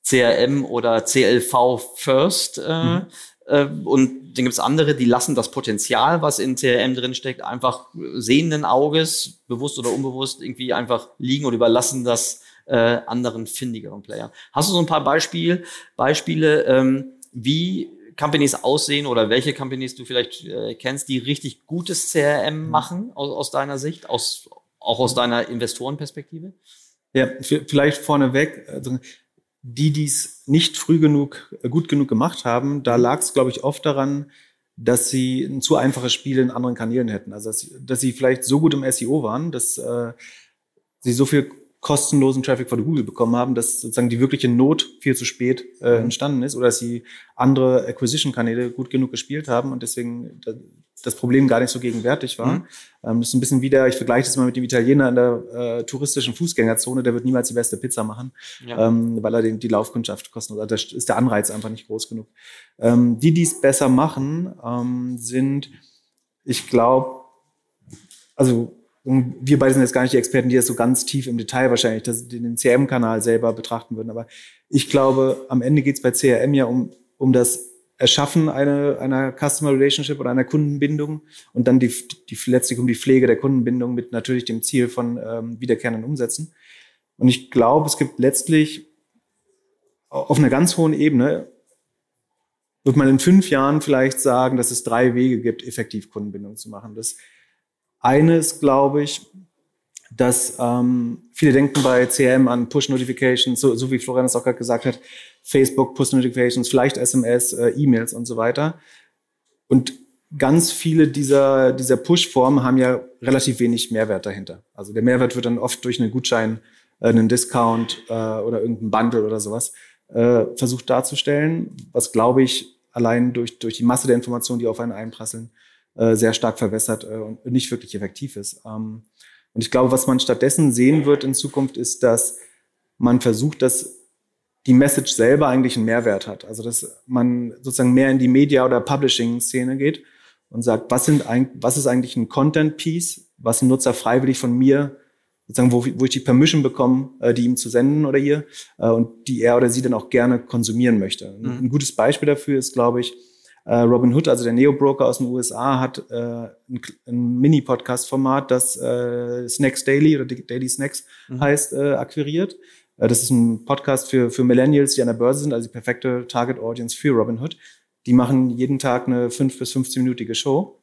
CRM oder CLV first. Äh, mhm. äh, und dann gibt es andere, die lassen das Potenzial, was in CRM drinsteckt, einfach sehenden Auges, bewusst oder unbewusst, irgendwie einfach liegen und überlassen das äh, anderen findigeren Playern. Hast du so ein paar Beispiel, Beispiele, ähm, wie Companies aussehen oder welche Companies du vielleicht äh, kennst, die richtig gutes CRM mhm. machen aus, aus deiner Sicht, aus, auch aus deiner Investorenperspektive? Ja, vielleicht vorneweg, also die, die es nicht früh genug, äh, gut genug gemacht haben, da mhm. lag es, glaube ich, oft daran, dass sie ein zu einfaches Spiel in anderen Kanälen hätten. Also dass, dass sie vielleicht so gut im SEO waren, dass äh, sie so viel kostenlosen Traffic von Google bekommen haben, dass sozusagen die wirkliche Not viel zu spät äh, mhm. entstanden ist oder dass sie andere Acquisition-Kanäle gut genug gespielt haben und deswegen das Problem gar nicht so gegenwärtig war. Mhm. Ähm, das ist ein bisschen wieder, ich vergleiche das mal mit dem Italiener in der äh, touristischen Fußgängerzone, der wird niemals die beste Pizza machen, ja. ähm, weil er den, die Laufkundschaft kostet. Also da ist der Anreiz einfach nicht groß genug. Ähm, die, die es besser machen, ähm, sind, ich glaube, also und wir beide sind jetzt gar nicht die Experten, die das so ganz tief im Detail wahrscheinlich das, den CRM-Kanal selber betrachten würden. Aber ich glaube, am Ende geht es bei CRM ja um, um das Erschaffen einer, einer Customer Relationship oder einer Kundenbindung und dann die, die letztlich um die Pflege der Kundenbindung mit natürlich dem Ziel von ähm, wiederkehrenden Umsätzen. Und ich glaube, es gibt letztlich auf einer ganz hohen Ebene wird man in fünf Jahren vielleicht sagen, dass es drei Wege gibt, effektiv Kundenbindung zu machen. Das eine ist, glaube ich, dass ähm, viele denken bei CRM an Push-Notifications, so, so wie Florian es auch gerade gesagt hat, Facebook, Push-Notifications, vielleicht SMS, äh, E-Mails und so weiter. Und ganz viele dieser, dieser Push-Formen haben ja relativ wenig Mehrwert dahinter. Also der Mehrwert wird dann oft durch einen Gutschein, äh, einen Discount äh, oder irgendein Bundle oder sowas äh, versucht darzustellen, was glaube ich allein durch, durch die Masse der Informationen, die auf einen einprasseln, äh, sehr stark verwässert äh, und nicht wirklich effektiv ist. Ähm, und ich glaube, was man stattdessen sehen wird in Zukunft, ist, dass man versucht, dass die Message selber eigentlich einen Mehrwert hat. Also dass man sozusagen mehr in die Media- oder Publishing-Szene geht und sagt, was, sind was ist eigentlich ein Content-Piece, was ein Nutzer freiwillig von mir sozusagen, wo, wo ich die Permission bekomme, äh, die ihm zu senden oder ihr äh, und die er oder sie dann auch gerne konsumieren möchte. Mhm. Ein gutes Beispiel dafür ist, glaube ich, äh, Robin Hood, also der Neo-Broker aus den USA, hat äh, ein, ein Mini-Podcast-Format, das äh, Snacks Daily oder Daily Snacks mhm. heißt, äh, akquiriert. Äh, das ist ein Podcast für, für Millennials, die an der Börse sind, also die perfekte Target-Audience für Robin Hood. Die machen jeden Tag eine 5- bis 15-minütige Show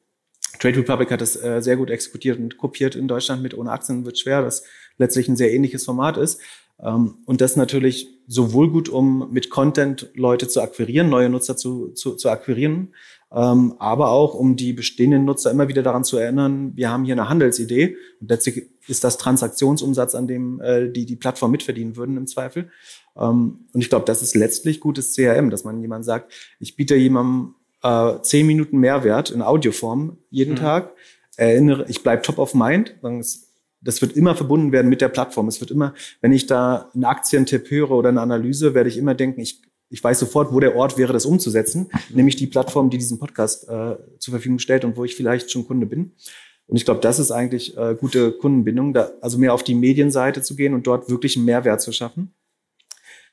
Trade Republic hat das äh, sehr gut exekutiert und kopiert in Deutschland mit ohne Aktien wird schwer, das letztlich ein sehr ähnliches Format ist. Ähm, und das natürlich sowohl gut, um mit Content Leute zu akquirieren, neue Nutzer zu, zu, zu akquirieren, ähm, aber auch um die bestehenden Nutzer immer wieder daran zu erinnern, wir haben hier eine Handelsidee und letztlich ist das Transaktionsumsatz, an dem äh, die die Plattform mitverdienen würden im Zweifel. Ähm, und ich glaube, das ist letztlich gutes CRM, dass man jemand sagt, ich biete jemandem äh, zehn Minuten Mehrwert in Audioform jeden mhm. Tag. Erinnere, ich bleibe top of mind. Das wird immer verbunden werden mit der Plattform. Es wird immer, wenn ich da einen Aktientipp höre oder eine Analyse, werde ich immer denken, ich, ich weiß sofort, wo der Ort wäre, das umzusetzen, mhm. nämlich die Plattform, die diesen Podcast äh, zur Verfügung stellt und wo ich vielleicht schon Kunde bin. Und ich glaube, das ist eigentlich äh, gute Kundenbindung, da, also mehr auf die Medienseite zu gehen und dort wirklich einen Mehrwert zu schaffen.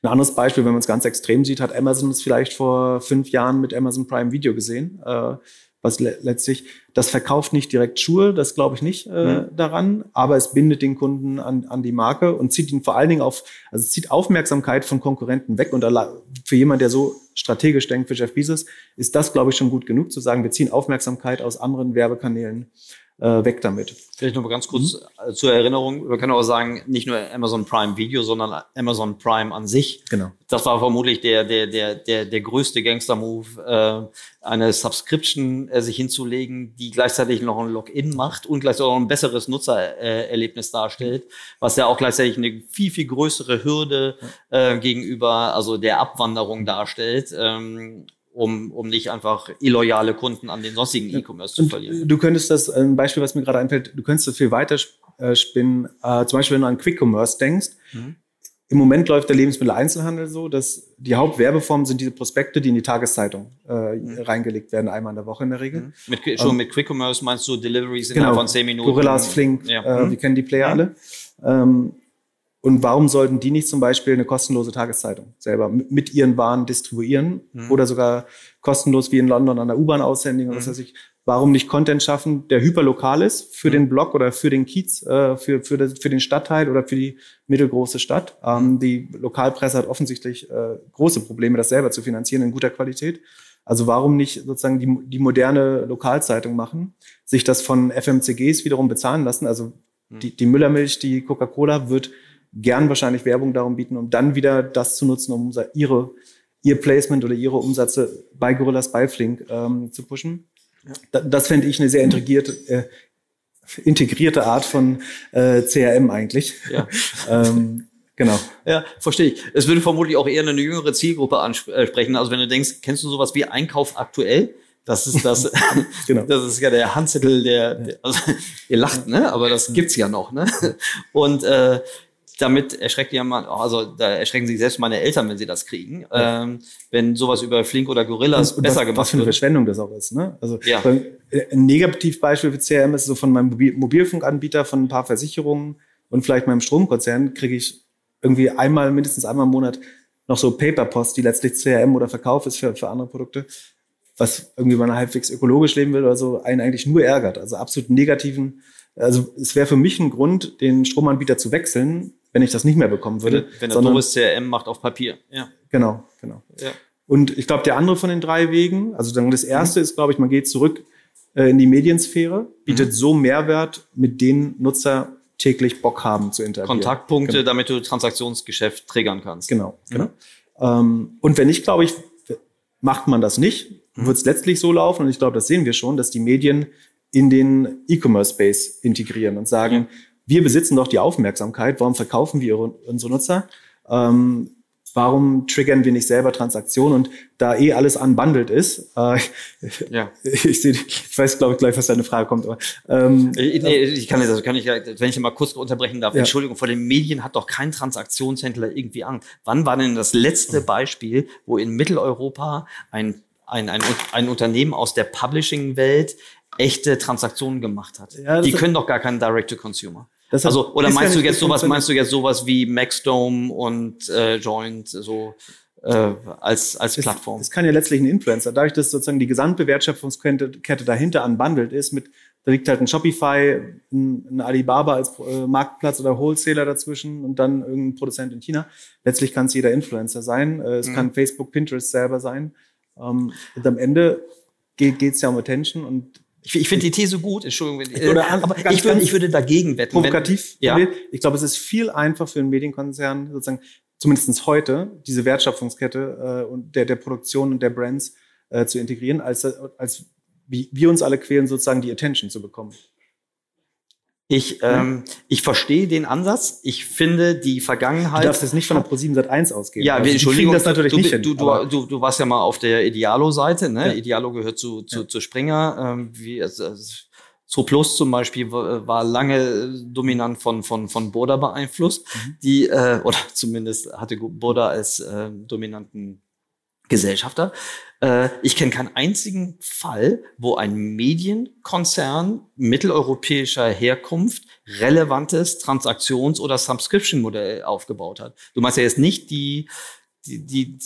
Ein anderes Beispiel, wenn man es ganz extrem sieht, hat Amazon es vielleicht vor fünf Jahren mit Amazon Prime Video gesehen. Äh, was le letztlich, das verkauft nicht direkt Schuhe, das glaube ich nicht äh, mhm. daran, aber es bindet den Kunden an, an die Marke und zieht ihn vor allen Dingen auf, also es zieht Aufmerksamkeit von Konkurrenten weg und für jemand, der so strategisch denkt, für Jeff Bezos, ist das, glaube ich, schon gut genug zu sagen, wir ziehen Aufmerksamkeit aus anderen Werbekanälen äh, weg damit. Vielleicht noch mal ganz kurz mhm. zur Erinnerung. Wir können auch sagen, nicht nur Amazon Prime Video, sondern Amazon Prime an sich. Genau. Das war vermutlich der, der, der, der, der größte Gangster-Move, äh, eine Subscription äh, sich hinzulegen, die gleichzeitig noch ein Login macht und gleichzeitig auch ein besseres Nutzererlebnis darstellt, was ja auch gleichzeitig eine viel, viel größere Hürde äh, gegenüber, also der Abwanderung darstellt. Ähm, um, um nicht einfach illoyale Kunden an den sonstigen E-Commerce zu verlieren. Du könntest das, ein Beispiel, was mir gerade einfällt, du könntest das viel weiter äh, spinnen. Äh, zum Beispiel, wenn du an Quick Commerce denkst. Mhm. Im Moment läuft der Lebensmitteleinzelhandel so, dass die Hauptwerbeformen sind diese Prospekte, die in die Tageszeitung äh, mhm. reingelegt werden, einmal in der Woche in der Regel. Mhm. Mit, schon ähm, mit Quick Commerce meinst du Deliveries genau, innerhalb von zehn Minuten? Gorillas, Flink, ja. äh, mhm. wir kennen die Player alle. Ähm, und warum sollten die nicht zum Beispiel eine kostenlose Tageszeitung selber mit ihren Waren distribuieren mhm. oder sogar kostenlos wie in London an der U-Bahn oder mhm. was weiß ich? Warum nicht Content schaffen, der hyperlokal ist für mhm. den Blog oder für den Kiez, äh, für, für, das, für den Stadtteil oder für die mittelgroße Stadt? Ähm, mhm. die Lokalpresse hat offensichtlich äh, große Probleme, das selber zu finanzieren in guter Qualität. Also warum nicht sozusagen die, die moderne Lokalzeitung machen, sich das von FMCGs wiederum bezahlen lassen? Also mhm. die, die Müllermilch, die Coca-Cola wird gern wahrscheinlich Werbung darum bieten, um dann wieder das zu nutzen, um ihre, ihr Placement oder ihre Umsätze bei Gorillas bei Flink ähm, zu pushen. Ja. Das fände ich eine sehr integrierte, äh, integrierte Art von äh, CRM eigentlich. Ja. (laughs) ähm, Genau. Ja, verstehe ich. Es würde vermutlich auch eher eine jüngere Zielgruppe ansprechen. Also wenn du denkst, kennst du sowas wie Einkauf aktuell? Das ist das, (laughs) genau. das ist ja der Handzettel, der, der also, ihr lacht, ne? Aber das gibt's ja noch, ne? Und äh, damit erschreckt ja mal, also da erschrecken sich selbst meine Eltern, wenn sie das kriegen, ja. ähm, wenn sowas über Flink oder Gorillas und, besser was, gemacht Was für eine Verschwendung das auch ist. Ne? Also ja. Äh, ein Negativbeispiel für CRM ist so von meinem Mobilfunkanbieter, von ein paar Versicherungen und vielleicht meinem Stromkonzern kriege ich irgendwie einmal, mindestens einmal im Monat noch so Paperpost, die letztlich CRM oder Verkauf ist für, für andere Produkte, was irgendwie man halbwegs ökologisch leben will oder so, einen eigentlich nur ärgert. Also absolut negativen also es wäre für mich ein Grund, den Stromanbieter zu wechseln, wenn ich das nicht mehr bekommen würde. Wenn, wenn er doofes CRM macht auf Papier. Ja. Genau, genau. Ja. Und ich glaube, der andere von den drei Wegen, also dann das erste mhm. ist, glaube ich, man geht zurück äh, in die Mediensphäre, bietet mhm. so Mehrwert, mit denen Nutzer täglich Bock haben zu interagieren. Kontaktpunkte, genau. damit du Transaktionsgeschäft triggern kannst. Genau, genau. Mhm. Ähm, und wenn nicht, glaube ich, macht man das nicht, mhm. wird es letztlich so laufen, und ich glaube, das sehen wir schon, dass die Medien in den E-Commerce-Space integrieren und sagen, mhm. Wir besitzen doch die Aufmerksamkeit, warum verkaufen wir unsere Nutzer? Ähm, warum triggern wir nicht selber Transaktionen und da eh alles unbundled ist, äh, ja. (laughs) ich, seh, ich weiß, glaube ich, gleich, was deine Frage kommt. Aber, ähm, ich, nee, ich kann das, kann ich, wenn ich mal kurz unterbrechen darf, ja. Entschuldigung, vor den Medien hat doch kein Transaktionshändler irgendwie Angst. Wann war denn das letzte Beispiel, wo in Mitteleuropa ein, ein, ein, ein Unternehmen aus der Publishing-Welt echte Transaktionen gemacht hat? Ja, Die können doch gar keinen Direct-to-Consumer. Das also, oder meinst du jetzt sowas, meinst du jetzt sowas wie Maxdome und äh, Joint, so äh, als, als das, Plattform? Das kann ja letztlich ein Influencer. Dadurch, dass sozusagen die gesamte Wertschöpfungskette dahinter unbundelt ist, mit, da liegt halt ein Shopify, ein, ein Alibaba als äh, Marktplatz oder Wholesaler dazwischen und dann irgendein Produzent in China. Letztlich kann es jeder Influencer sein. Äh, es mhm. kann Facebook, Pinterest selber sein. Ähm, und am Ende geht es ja um Attention und ich, ich finde die These gut, Entschuldigung. Oder äh, aber ganz, ich, würde, ich würde dagegen wetten. Provokativ. Wenn, ja. Ich glaube, es ist viel einfacher für einen Medienkonzern, sozusagen, zumindestens heute, diese Wertschöpfungskette äh, und der, der Produktion und der Brands äh, zu integrieren, als, als wie wir uns alle quälen, sozusagen die Attention zu bekommen. Ich, ähm, ich verstehe den Ansatz. Ich finde die Vergangenheit. Du darfst es nicht von der Pro7 Sat 1 ausgehen. Ja, also, wir Entschuldigung, das natürlich du, nicht hin, du, du, du, du warst ja mal auf der Idealo-Seite. Ne? Ja. Idealo gehört zu, zu, ja. zu Springer. Ähm, wie, also, so Plus zum Beispiel war lange dominant von, von, von Boda beeinflusst. Mhm. Die, äh, oder (laughs) zumindest hatte Boda als äh, dominanten Gesellschafter. Äh, ich kenne keinen einzigen Fall, wo ein Medienkonzern mitteleuropäischer Herkunft relevantes Transaktions- oder Subscription-Modell aufgebaut hat. Du meinst ja jetzt nicht die, die, die,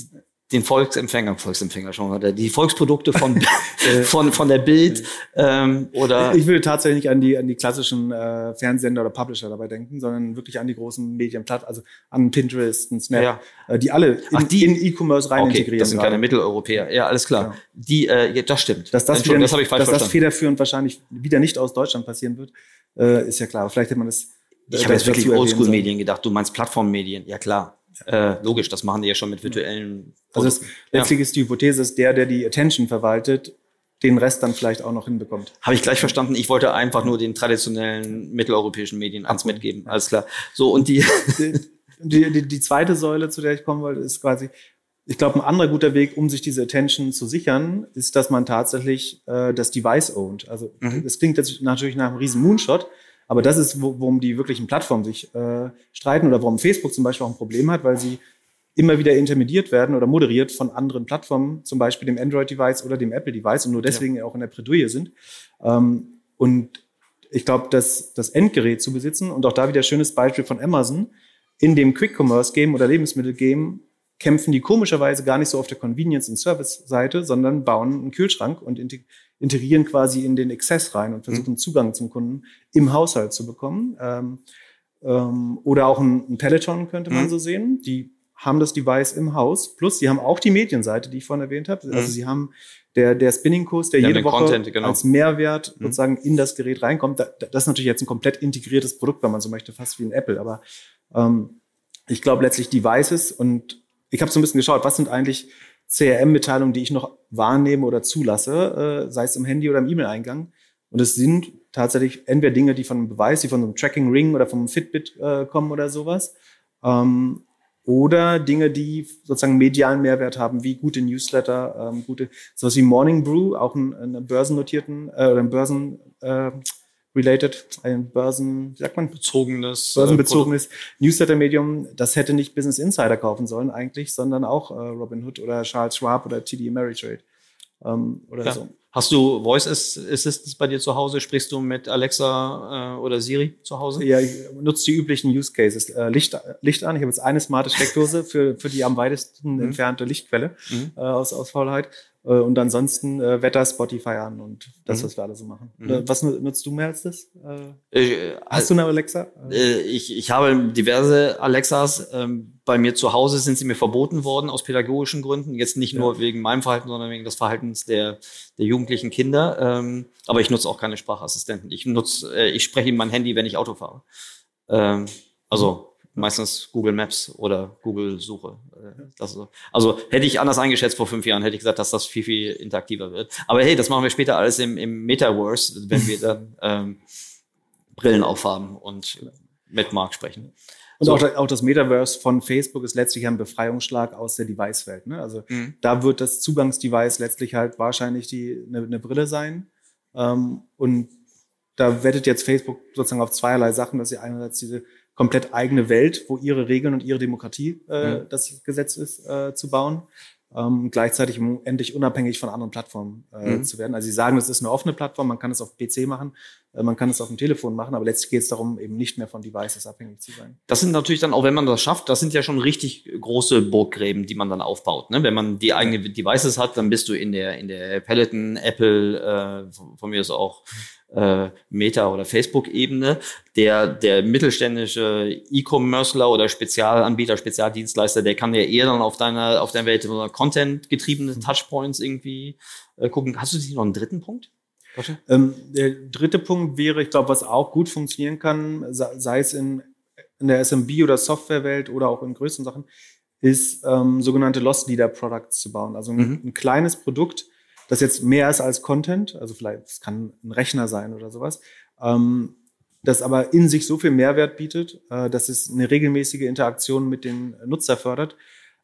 den Volksempfänger, Volksempfänger schon, oder die Volksprodukte von, (laughs) von, von der Bild ähm, oder. Ich würde tatsächlich nicht an die, an die klassischen äh, Fernsehsender oder Publisher dabei denken, sondern wirklich an die großen Medienplatt, also an Pinterest, und Snap, ja. äh, die alle in, Ach, die, in E-Commerce rein okay, integrieren. Das sind gerade. keine Mitteleuropäer. Ja, alles klar. Ja. Die, äh, das stimmt. Dass das, wieder nicht, das, ich falsch dass verstanden. das federführend wahrscheinlich wieder nicht aus Deutschland passieren wird, äh, ist ja klar. Vielleicht hätte man das. Ich habe jetzt wirklich Oldschool-Medien gedacht. Du meinst Plattformmedien? Ja klar. Äh, logisch, das machen die ja schon mit virtuellen. Also es, letztlich ist die Hypothese, dass der, der die Attention verwaltet, den Rest dann vielleicht auch noch hinbekommt. Habe ich gleich verstanden. Ich wollte einfach nur den traditionellen mitteleuropäischen Medien ans mitgeben. Alles klar. So und die die, die, die zweite Säule, zu der ich kommen wollte, ist quasi, ich glaube, ein anderer guter Weg, um sich diese Attention zu sichern, ist, dass man tatsächlich äh, das Device ownt. Also mhm. das klingt jetzt natürlich nach einem riesen Moonshot, aber das ist, worum die wirklichen Plattformen sich äh, streiten oder warum Facebook zum Beispiel auch ein Problem hat, weil sie immer wieder intermediert werden oder moderiert von anderen Plattformen, zum Beispiel dem Android-Device oder dem Apple-Device und nur deswegen ja. auch in der Bredouille sind. Ähm, und ich glaube, dass das Endgerät zu besitzen und auch da wieder schönes Beispiel von Amazon, in dem Quick-Commerce-Game oder Lebensmittel-Game kämpfen die komischerweise gar nicht so auf der Convenience- und Service-Seite, sondern bauen einen Kühlschrank und integrieren quasi in den Access rein und versuchen mhm. Zugang zum Kunden im Haushalt zu bekommen. Ähm, ähm, oder auch ein, ein, Peloton könnte man mhm. so sehen. Die haben das Device im Haus. Plus, sie haben auch die Medienseite, die ich vorhin erwähnt habe. Also mhm. sie haben der, der Spinning-Kurs, der ja, jede Woche Content, genau. als Mehrwert mhm. sozusagen in das Gerät reinkommt. das ist natürlich jetzt ein komplett integriertes Produkt, wenn man so möchte, fast wie ein Apple. Aber ähm, ich glaube letztlich Devices und ich habe so ein bisschen geschaut, was sind eigentlich CRM-Mitteilungen, die ich noch wahrnehme oder zulasse, äh, sei es im Handy oder im E-Mail-Eingang. Und es sind tatsächlich entweder Dinge, die von einem Beweis, die von einem Tracking-Ring oder vom Fitbit äh, kommen oder sowas. Ähm, oder Dinge, die sozusagen medialen Mehrwert haben, wie gute Newsletter, ähm, gute, sowas wie Morning Brew, auch ein, ein börsennotierten äh, oder ein Börsen äh, related, ein Börsen, wie sagt man? Bezogenes. Äh, Börsenbezogenes Newsletter-Medium. Das hätte nicht Business Insider kaufen sollen eigentlich, sondern auch äh, Robinhood oder Charles Schwab oder TD Ameritrade ähm, oder ja. so. Hast du Voice Assistance bei dir zu Hause? Sprichst du mit Alexa äh, oder Siri zu Hause? Ja, ich nutze die üblichen Use Cases. Äh, Licht, Licht an. Ich habe jetzt eine smarte Steckdose für, für die am weitesten mhm. entfernte Lichtquelle mhm. äh, aus, aus Faulheit. Äh, und ansonsten äh, Wetter, Spotify an und das, Mhm. was wir alle so machen. Mhm. Was nu- nutzt du mehr als das? Äh, Äh, hast du eine Alexa? Äh, ich, ich habe diverse Alexas. Ähm, bei mir zu Hause sind sie mir verboten worden aus pädagogischen Gründen. Jetzt nicht Ja. nur wegen meinem Verhalten, sondern wegen des Verhaltens der, der jugendlichen Kinder. Ähm, aber ich nutze auch keine Sprachassistenten. Ich nutze, äh, ich spreche in mein Handy, wenn ich Auto fahre. Ähm, also meistens Google Maps oder Google Suche. Äh, das so. Also hätte ich anders eingeschätzt vor fünf Jahren, hätte ich gesagt, dass das viel, viel interaktiver wird. Aber hey, das machen wir später alles im, im Metaverse, wenn wir dann (laughs) ähm, Brillen aufhaben und mit Marc sprechen. Und So. auch, auch das Metaverse von Facebook ist letztlich ein Befreiungsschlag aus der Device-Welt. Ne? Also Mhm. da wird das Zugangsdevice letztlich halt wahrscheinlich die, eine, eine Brille sein. Ähm, und da wettet jetzt Facebook sozusagen auf zweierlei Sachen, dass sie einerseits diese komplett eigene Welt, wo ihre Regeln und ihre Demokratie äh, Mhm. das Gesetz ist, äh, zu bauen. Ähm, gleichzeitig um endlich unabhängig von anderen Plattformen äh, Mhm. zu werden. Also sie sagen, es ist eine offene Plattform, man kann es auf PC machen, man kann es auf dem Telefon machen, aber letztlich geht es darum, eben nicht mehr von Devices abhängig zu sein. Das sind natürlich dann auch, wenn man das schafft, das sind ja schon richtig große Burggräben, die man dann aufbaut. Ne? Wenn man die eigenen Devices hat, dann bist du in der in der Peloton, Apple, äh, von von mir ist auch äh, Meta oder Facebook-Ebene. Der der mittelständische E-Commercer oder Spezialanbieter, Spezialdienstleister, der kann ja eher dann auf deiner auf deiner Welt so Content getriebene Touchpoints irgendwie äh, gucken. Hast du noch einen dritten Punkt? Ähm, der dritte Punkt wäre, ich glaube, was auch gut funktionieren kann, sei, es in, in der SMB oder Softwarewelt oder auch in größeren Sachen, ist ähm, sogenannte Loss Leader Products zu bauen. Also ein, Mhm. ein kleines Produkt, das jetzt mehr ist als Content, also vielleicht es kann ein Rechner sein oder sowas, ähm, das aber in sich so viel Mehrwert bietet, äh, dass es eine regelmäßige Interaktion mit dem Nutzer fördert.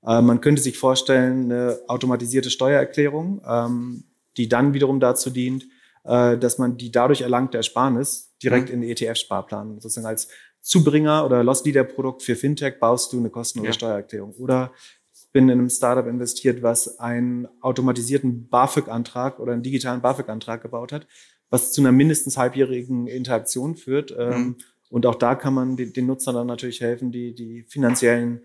Äh, man könnte sich vorstellen, eine automatisierte Steuererklärung, ähm, die dann wiederum dazu dient, äh, dass man die dadurch erlangte Ersparnis direkt Mhm. in den ETF-Sparplan sozusagen als Zubringer oder Loss Leader Produkt für Fintech baust du eine kostenlose Ja. Steuererklärung. Oder ich bin in einem Startup investiert, was einen automatisierten BAföG-Antrag oder einen digitalen BAföG-Antrag gebaut hat, was zu einer mindestens halbjährigen Interaktion führt. Ähm, Mhm. Und auch da kann man den, Nutzern dann natürlich helfen, die, die finanziellen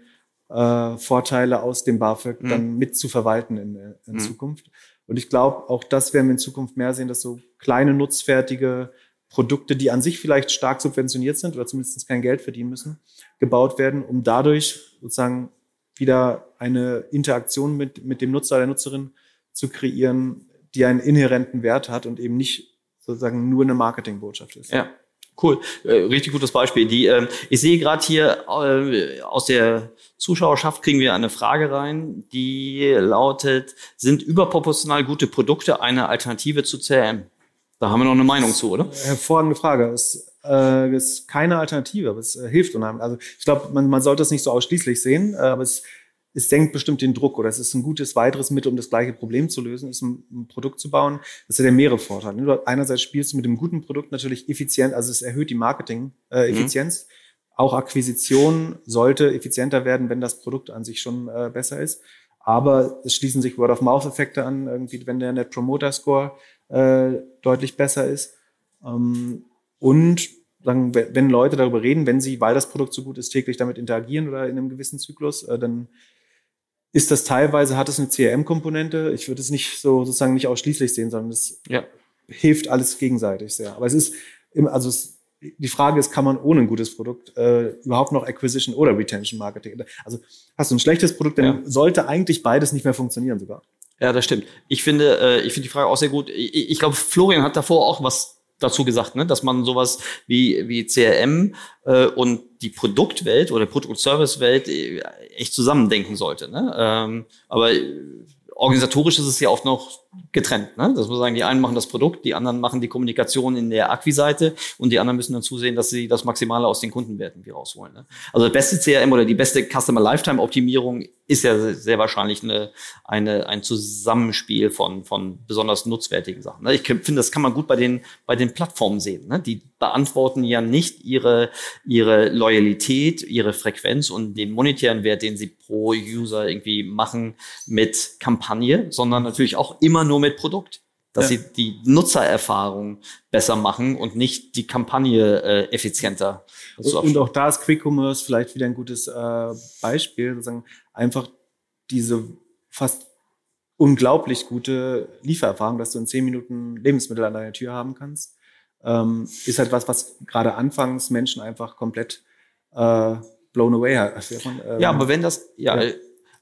äh, Vorteile aus dem BAföG Mhm. dann mit zu verwalten in, in Mhm. Zukunft. Und ich glaube, auch das werden wir in Zukunft mehr sehen, dass so kleine, nutzfertige Produkte, die an sich vielleicht stark subventioniert sind oder zumindest kein Geld verdienen müssen, gebaut werden, um dadurch sozusagen wieder eine Interaktion mit, mit dem Nutzer, der Nutzerin zu kreieren, die einen inhärenten Wert hat und eben nicht sozusagen nur eine Marketingbotschaft ist. Ja, cool. Äh, richtig gutes Beispiel. Die, ähm, ich sehe gerade hier äh, aus der Zuschauerschaft kriegen wir eine Frage rein, die lautet, sind überproportional gute Produkte eine Alternative zu CRM? Da haben wir noch eine Meinung zu, oder? Hervorragende Frage. Es äh, ist keine Alternative, aber es äh, hilft unheimlich. Also ich glaube, man, man sollte es nicht so ausschließlich sehen, äh, aber es, es senkt bestimmt den Druck oder es ist ein gutes weiteres Mittel, um das gleiche Problem zu lösen, ist ein, ein Produkt zu bauen. Das hat ja mehrere Vorteile. Du- Einerseits spielst du mit dem guten Produkt natürlich effizient, also es erhöht die Marketing-Effizienz. Auch Akquisition sollte effizienter werden, wenn das Produkt an sich schon äh, besser ist. Aber es schließen sich Word-of-Mouth-Effekte an, irgendwie, wenn der Net Promoter Score äh, deutlich besser ist. Ähm, und sagen, wenn wenn Leute darüber reden, wenn sie, weil das Produkt so gut ist, täglich damit interagieren oder in einem gewissen Zyklus, äh, dann ist das teilweise, hat es eine CRM-Komponente. Ich würde es nicht so sozusagen nicht ausschließlich sehen, sondern es Ja. hilft alles gegenseitig sehr. Aber es ist also es, die Frage ist, kann man ohne ein gutes Produkt äh, überhaupt noch Acquisition oder Retention Marketing? Also hast du ein schlechtes Produkt, dann Ja. sollte eigentlich beides nicht mehr funktionieren sogar. Ja, das stimmt. Ich finde, äh, ich finde die Frage auch sehr gut. Ich, ich glaube, Florian hat davor auch was dazu gesagt, ne? dass man sowas wie, wie CRM äh, und die Produktwelt oder Produkt- und Servicewelt äh, echt zusammendenken sollte. Ne? Ähm, aber äh, organisatorisch ist es ja oft noch getrennt. Ne? Dass wir sagen, die einen machen das Produkt, die anderen machen die Kommunikation in der Acquis-Seite und die anderen müssen dann zusehen, dass sie das Maximale aus den Kundenwerten wie rausholen. Ne? Also das beste CRM oder die beste Customer Lifetime Optimierung ist ja sehr wahrscheinlich eine, eine, ein Zusammenspiel von, von besonders nutzwertigen Sachen. Ne? Ich finde, das kann man gut bei den, bei den Plattformen sehen. Ne? Die beantworten ja nicht ihre, ihre Loyalität, ihre Frequenz und den monetären Wert, den sie pro User irgendwie machen mit Kampagne, sondern natürlich auch immer nur mit Produkt. Dass Ja. sie die Nutzererfahrung besser machen und nicht die Kampagne äh, effizienter. Und, und auch da ist Quick Commerce vielleicht wieder ein gutes äh, Beispiel, sozusagen einfach diese fast unglaublich gute Liefererfahrung, dass du in zehn Minuten Lebensmittel an deiner Tür haben kannst. Ähm, ist halt was, was gerade anfangs Menschen einfach komplett äh, blown away hat. Ähm, ja, aber wenn das, ja, ja.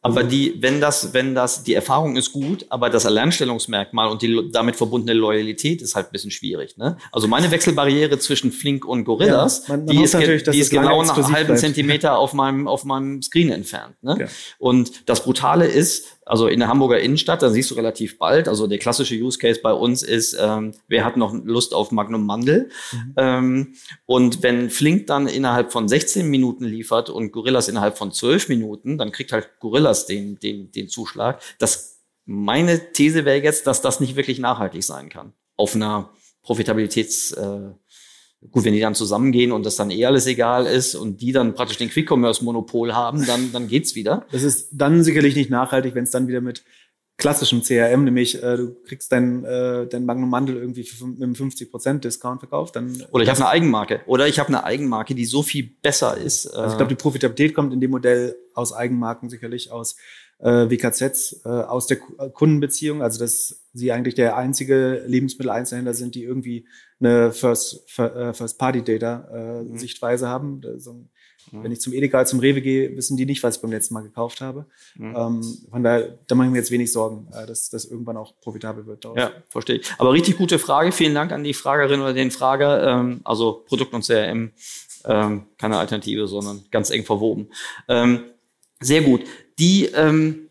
Aber also die, wenn das, wenn das, die Erfahrung ist gut, aber das Alleinstellungsmerkmal und die damit verbundene Loyalität ist halt ein bisschen schwierig. Ne? Also meine Wechselbarriere zwischen Flink und Gorillas, ja, man, man die, ist, die ist genau einen halben bleibt. Zentimeter auf meinem, auf meinem Screen entfernt. Ne? Ja. Und das Brutale ist, also in der Hamburger Innenstadt, da siehst du relativ bald, also der klassische Use Case bei uns ist, ähm, wer hat noch Lust auf Magnum Mandel? Mhm. Ähm, und wenn Flink dann innerhalb von 16 Minuten liefert und Gorillas innerhalb von 12 Minuten, dann kriegt halt Gorillas den, den, den Zuschlag. Das, meine These wäre jetzt, dass das nicht wirklich nachhaltig sein kann. Auf einer Profitabilitäts, äh, Gut, wenn die dann zusammengehen und das dann eh alles egal ist und die dann praktisch den Quick-Commerce-Monopol haben, dann, dann geht's wieder. Das ist dann sicherlich nicht nachhaltig, wenn es dann wieder mit klassischem CRM, nämlich äh, du kriegst dein, äh, dein Magnum Mandel irgendwie für, mit einem 50% Discount verkauft. Dann, Oder ich habe eine Eigenmarke. Oder ich habe eine Eigenmarke, die so viel besser ist. Also ich glaube, die Profitabilität kommt in dem Modell aus Eigenmarken sicherlich aus äh, WKZs äh, aus der äh, Kundenbeziehung, also dass sie eigentlich der einzige Lebensmitteleinzelhändler sind, die irgendwie eine First, äh, First Data äh, mhm. Haben. Also. Wenn ich zum Edeka, zum Rewe gehe, wissen die nicht, was ich beim letzten Mal gekauft habe. Mhm. Ähm, von daher, da mache ich mir jetzt wenig Sorgen, äh, dass das irgendwann auch profitabel wird. Daraus. Ja, verstehe ich. Aber richtig gute Frage. Vielen Dank an die Fragerin oder den Frager. Ähm, also Produkt und CRM, ähm, keine Alternative, sondern ganz eng verwoben. Ähm, sehr gut die, ähm,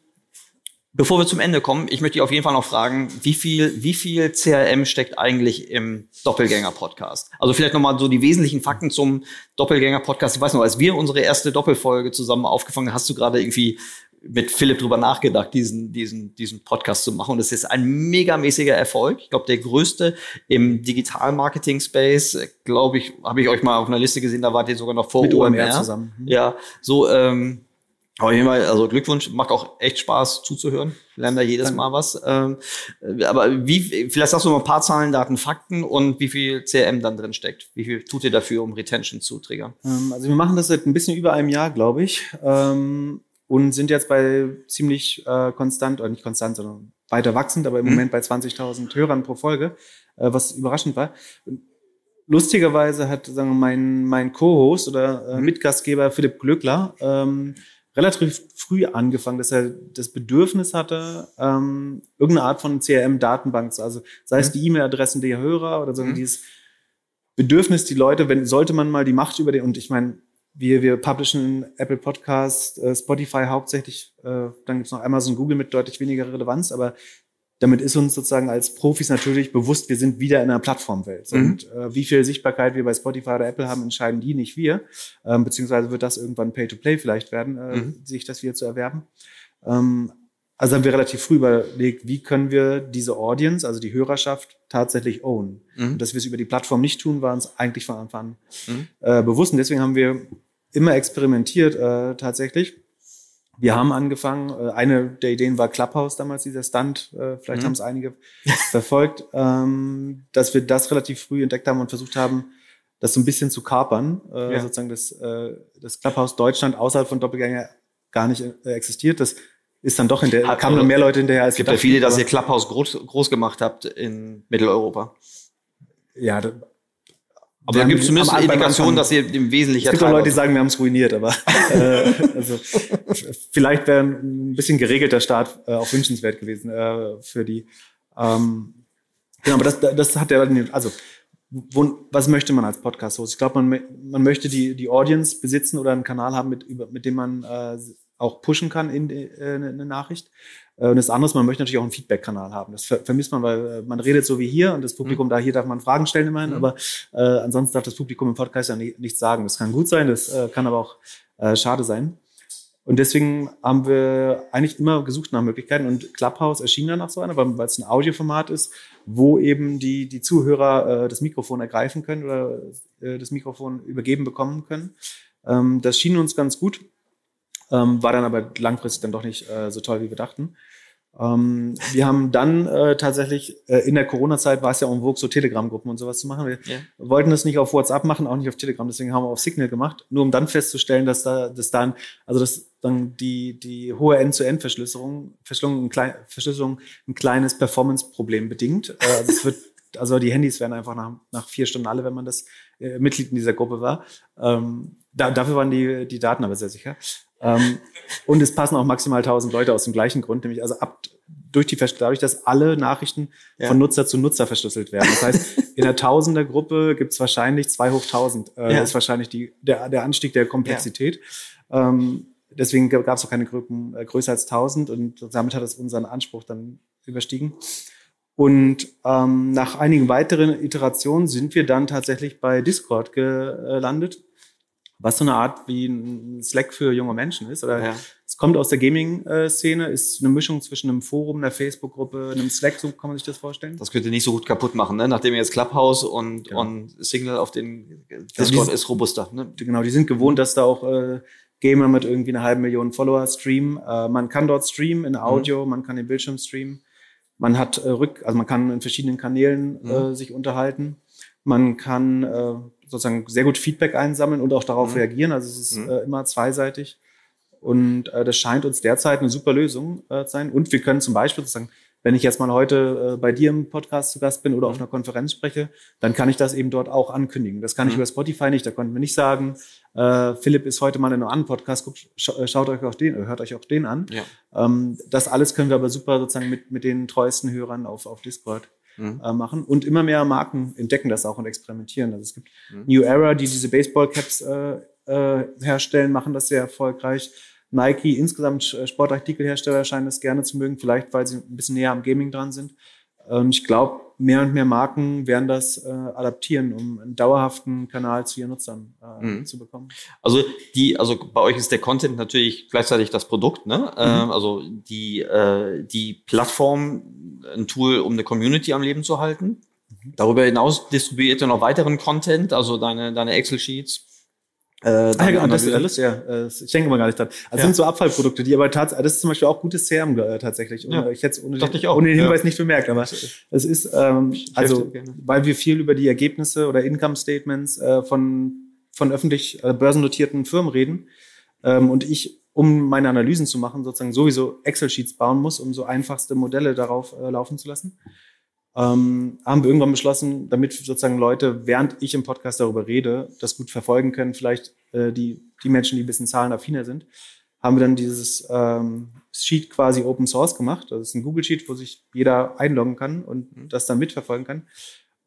bevor wir zum Ende kommen, ich möchte dich auf jeden Fall noch fragen, wie viel, wie viel CRM steckt eigentlich im Doppelgänger-Podcast? Also vielleicht nochmal so die wesentlichen Fakten zum Doppelgänger-Podcast. Ich weiß noch, als wir unsere erste Doppelfolge zusammen aufgefangen haben, hast du gerade irgendwie mit Philipp drüber nachgedacht, diesen, diesen, diesen Podcast zu machen. Und es ist ein megamäßiger Erfolg. Ich glaube, der größte im Digital-Marketing-Space, glaube ich, habe ich euch mal auf einer Liste gesehen, da wart ihr sogar noch vor mit OMR, OMR zusammen. Ja, so, ähm, auf jeden Fall, also Glückwunsch, macht auch echt Spaß zuzuhören. Lernen da jedes Mal was. Ähm, aber wie, vielleicht sagst du mal ein paar Zahlen, Daten, Fakten und wie viel CRM dann drin steckt. Wie viel tut ihr dafür, um Retention zu triggern? Ähm, also wir machen das seit ein bisschen über einem Jahr, glaube ich. Ähm, und sind jetzt bei ziemlich äh, konstant, oder nicht konstant, sondern weiter wachsend, aber im mhm. Moment bei 20.000 Hörern pro Folge, äh, was überraschend war. Lustigerweise hat sagen wir, mein, mein Co-Host oder äh, mhm. Mitgastgeber Philipp Glückler ähm, relativ früh angefangen, dass er das Bedürfnis hatte, ähm, irgendeine Art von CRM-Datenbank, also sei es mhm. die E-Mail-Adressen der Hörer oder so mhm. dieses Bedürfnis, die Leute, wenn sollte man mal die Macht über den, und ich meine, wir, wir publishen Apple Podcast, äh, Spotify hauptsächlich, äh, dann gibt's noch Amazon, Google mit deutlich weniger Relevanz, aber damit ist uns sozusagen als Profis natürlich bewusst, wir sind wieder in einer Plattformwelt. Mhm. Und äh, wie viel Sichtbarkeit wir bei Spotify oder Apple haben, entscheiden die, nicht wir. Ähm, beziehungsweise wird das irgendwann Pay-to-Play vielleicht werden, äh, mhm. sich das wieder zu erwerben. Ähm, also haben wir relativ früh überlegt, wie können wir diese Audience, also die Hörerschaft, tatsächlich own. Mhm. Und dass wir es über die Plattform nicht tun, war uns eigentlich von Anfang an mhm. äh, bewusst. Und deswegen haben wir immer experimentiert äh, tatsächlich wir haben angefangen, äh, eine der Ideen war Clubhouse damals, dieser Stunt, äh, vielleicht mhm. haben es einige verfolgt, ähm, dass wir das relativ früh entdeckt haben und versucht haben, das so ein bisschen zu kapern, äh, ja. sozusagen das, das Clubhouse Deutschland außerhalb von Doppelgänger gar nicht existiert. Das ist dann doch in der, kamen dann mehr Leute hinterher als Es gibt ja viele, dass ihr Clubhouse groß, groß gemacht habt in Mitteleuropa. Ja, aber da gibt es zumindest eine Indikation, dass ihr im Wesentlichen. Es gibt auch Leute, die sagen, wir haben es ruiniert, aber (laughs) äh, also, vielleicht wäre ein bisschen geregelter Start äh, auch wünschenswert gewesen äh, für die. Ähm, genau, aber das, das hat der, also wo, was möchte man als Podcast-Host? Ich glaube, man, man möchte die, die Audience besitzen oder einen Kanal haben, mit, über, mit dem man äh, auch pushen kann in äh, eine Nachricht. Äh, und das andere ist, man möchte natürlich auch einen Feedback-Kanal haben. Das vermisst man, weil äh, man redet so wie hier und das Publikum mhm. da hier darf man Fragen stellen immerhin, mhm. aber äh, ansonsten darf das Publikum im Podcast ja nicht, nichts sagen. Das kann gut sein, das äh, kann aber auch äh, schade sein. Und deswegen haben wir eigentlich immer gesucht nach Möglichkeiten und Clubhouse erschien dann nach so einer, weil es ein Audioformat ist, wo eben die, die Zuhörer äh, das Mikrofon ergreifen können oder äh, das Mikrofon übergeben bekommen können. Ähm, das schien uns ganz gut ähm, war dann aber langfristig dann doch nicht äh, so toll, wie wir dachten. Ähm, wir haben dann äh, tatsächlich, äh, in der Corona-Zeit war es ja en vogue, so Telegram-Gruppen und sowas zu machen. Wir Ja. wollten das nicht auf WhatsApp machen, auch nicht auf Telegram, deswegen haben wir auf Signal gemacht, nur um dann festzustellen, dass da, dass dann, also dass dann die, die hohe End-zu-End-Verschlüsselung, Verschlüsselung ein, klein, Verschlüsselung ein kleines Performance-Problem bedingt. Äh, also es wird, also die Handys werden einfach nach, nach vier Stunden alle, wenn man das äh, Mitglied in dieser Gruppe war. Ähm, da, dafür waren die, die Daten aber sehr sicher. Ähm, und es passen auch maximal 1000 Leute aus dem gleichen Grund, nämlich also ab durch die dadurch, dass alle Nachrichten Ja. von Nutzer zu Nutzer verschlüsselt werden. Das heißt, in der Tausender-Gruppe gibt es wahrscheinlich zwei hoch 1000. Äh, Ja. Das ist wahrscheinlich die, der, der Anstieg der Komplexität. Ähm, deswegen gab es auch keine Gruppen äh, größer als 1000 und damit hat es unseren Anspruch dann überstiegen. Und ähm, nach einigen weiteren Iterationen sind wir dann tatsächlich bei Discord gelandet, was so eine Art wie ein Slack für junge Menschen ist. Oder Ja. es kommt aus der Gaming-Szene, ist eine Mischung zwischen einem Forum, einer Facebook-Gruppe, einem Slack, so kann man sich das vorstellen. Das könnt ihr nicht so gut kaputt machen, ne? Nachdem ihr jetzt Clubhouse und, Genau. und Signal auf den Also Discord die- ist robuster. Ne? genau, die sind gewohnt, dass da auch äh, Gamer mit irgendwie einer halben Million Follower streamen. Äh, man kann dort streamen in Audio, man kann den Bildschirm streamen. Man hat äh, Rück, also man kann in verschiedenen Kanälen Mhm. äh, sich unterhalten. Man kann äh, sozusagen sehr gut Feedback einsammeln und auch darauf Mhm. reagieren. Also es ist Mhm. äh, immer zweiseitig. Und äh, das scheint uns derzeit eine super Lösung äh, zu sein. Und wir können zum Beispiel sozusagen, wenn ich jetzt mal heute äh, bei dir im Podcast zu Gast bin oder auf einer Konferenz spreche, dann kann ich das eben dort auch ankündigen. Das kann ich Mhm. über Spotify nicht. Da konnten wir nicht sagen, äh, Philipp ist heute mal in einem anderen Podcast, guckt, scha äh, schaut euch auch den, äh, hört euch auch den an. Ja. Ähm, das alles können wir aber super sozusagen mit, mit den treuesten Hörern auf, auf Discord Mhm. äh, machen. Und immer mehr Marken entdecken das auch und experimentieren. Also es gibt Mhm. New Era, die diese Baseball-Caps äh, äh, herstellen, machen das sehr erfolgreich. Nike, insgesamt äh, Sportartikelhersteller scheinen das gerne zu mögen, vielleicht weil sie ein bisschen näher am Gaming dran sind. Ähm, ich glaube, mehr und mehr Marken werden das äh, adaptieren, um einen dauerhaften Kanal zu ihren Nutzern äh, Mhm. zu bekommen. Also die, also bei euch ist der Content natürlich gleichzeitig das Produkt, ne? Ähm, also die, äh, die Plattform, ein Tool, um eine Community am Leben zu halten. Darüber hinaus distribuiert ihr noch weiteren Content, also deine, deine Excel-Sheets. Äh, Ah, ja, genau, das, das, ja, äh, ich denke mal gar nicht dran. Also Ja. sind so Abfallprodukte, die aber tatsächlich, das ist zum Beispiel auch gutes CRM äh, tatsächlich. Ja. Ich hätte es ohne, Dachte den- ohne den. Hinweis nicht bemerkt, aber es ist, ähm, also, weil wir viel über die Ergebnisse oder Income Statements äh, von, von öffentlich äh, börsennotierten Firmen reden ähm, und ich, um meine Analysen zu machen, sozusagen sowieso Excel-Sheets bauen muss, um so einfachste Modelle darauf äh, laufen zu lassen. Ähm, haben wir irgendwann beschlossen, damit sozusagen Leute, während ich im Podcast darüber rede, das gut verfolgen können, vielleicht äh, die, die Menschen, die ein bisschen zahlenaffiner sind, haben wir dann dieses ähm, Sheet quasi Open Source gemacht. Das ist ein Google Sheet, wo sich jeder einloggen kann und das dann mitverfolgen kann.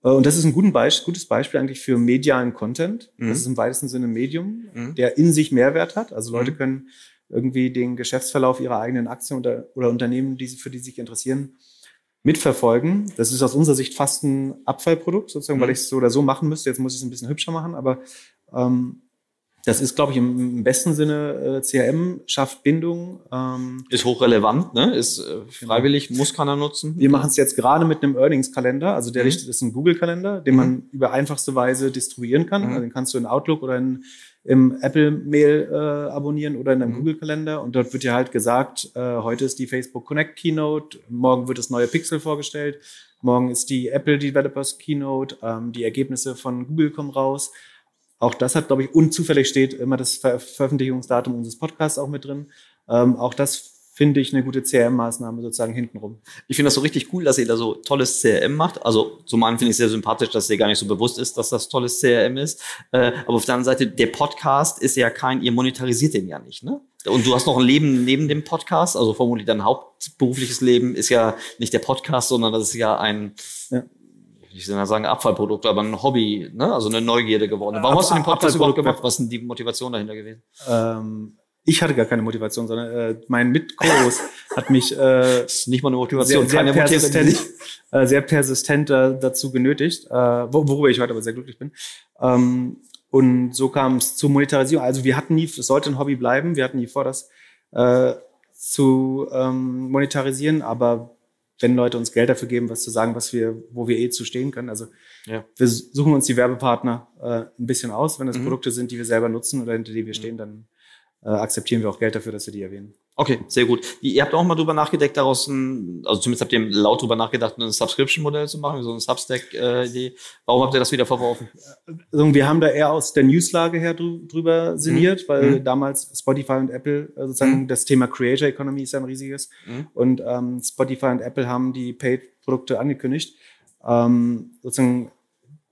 Äh, Und das ist ein guten Beisp gutes Beispiel eigentlich für medialen Content. Mhm. Das ist im weitesten Sinne ein Medium, Mhm. der in sich Mehrwert hat. Also Leute Mhm. können irgendwie den Geschäftsverlauf ihrer eigenen Aktien oder, oder Unternehmen, die sie, für die sie sich interessieren, mitverfolgen. Das ist aus unserer Sicht fast ein Abfallprodukt, sozusagen, Mhm. weil ich es so oder so machen müsste. Jetzt muss ich es ein bisschen hübscher machen, aber ähm, das ist, glaube ich, im, besten Sinne äh, CRM, schafft Bindung. Ähm, Ist hochrelevant, ne? Ist äh, freiwillig, muss keiner nutzen. wir machen es jetzt gerade mit einem Earnings-Kalender. Also der Mhm. richtet ist ein Google-Kalender, den Mhm. man über einfachste Weise distribuieren kann. Mhm. Also den kannst du in Outlook oder in, im Apple-Mail äh, abonnieren oder in einem Mhm. Google-Kalender. Und dort wird dir halt gesagt, äh, heute ist die Facebook Connect Keynote, morgen wird das neue Pixel vorgestellt, morgen ist die Apple Developers Keynote, ähm, die Ergebnisse von Google kommen raus. Auch das hat, glaube ich, unzufällig steht immer das Ver Veröffentlichungsdatum unseres Podcasts auch mit drin. Ähm, auch das finde ich eine gute CRM-Maßnahme sozusagen hintenrum. Ich finde das so richtig cool, dass ihr da so tolles CRM macht. Also zum einen finde ich sehr sympathisch, dass dir gar nicht so bewusst ist, dass das tolles CRM ist. Äh, aber auf der anderen Seite, der Podcast ist ja kein, ihr monetarisiert den ja nicht, ne? Und du hast noch ein Leben neben dem Podcast, also vermutlich dein hauptberufliches Leben ist ja nicht der Podcast, sondern das ist ja ein, Ja. ich will mal sagen, Abfallprodukt, aber ein Hobby, ne? Also eine Neugierde geworden. Warum Ab- hast du den Podcast überhaupt gemacht? Was ist denn die Motivation dahinter gewesen? Ähm, ich hatte gar keine Motivation, sondern äh, mein Mit-Co-Host (laughs) hat mich äh, nicht mal eine Motivation, sehr, sehr persistent, äh, sehr persistent äh, dazu genötigt, äh, wo- worüber ich heute aber sehr glücklich bin. Ähm, und so kam es zur Monetarisierung. Also wir hatten nie, es sollte ein Hobby bleiben, wir hatten nie vor, das äh, zu ähm, monetarisieren, aber wenn Leute uns Geld dafür geben, was zu sagen, was wir, wo wir eh zu stehen können. Also Ja. wir suchen uns die Werbepartner äh, ein bisschen aus. Wenn das Mhm. Produkte sind, die wir selber nutzen oder hinter die wir stehen, dann äh, akzeptieren wir auch Geld dafür, dass wir die erwähnen. Okay, sehr gut. Ihr habt auch mal drüber nachgedacht, daraus ein, also zumindest habt ihr laut drüber nachgedacht, ein Subscription-Modell zu machen, so ein Substack-Idee. Warum habt ihr das wieder verworfen? Also wir haben da eher aus der Newslage her drüber sinniert, mhm. weil mhm. damals Spotify und Apple äh, sozusagen mhm. das Thema Creator Economy ist ja ein riesiges. Mhm. Und ähm, Spotify und Apple haben die Paid-Produkte angekündigt. Ähm, sozusagen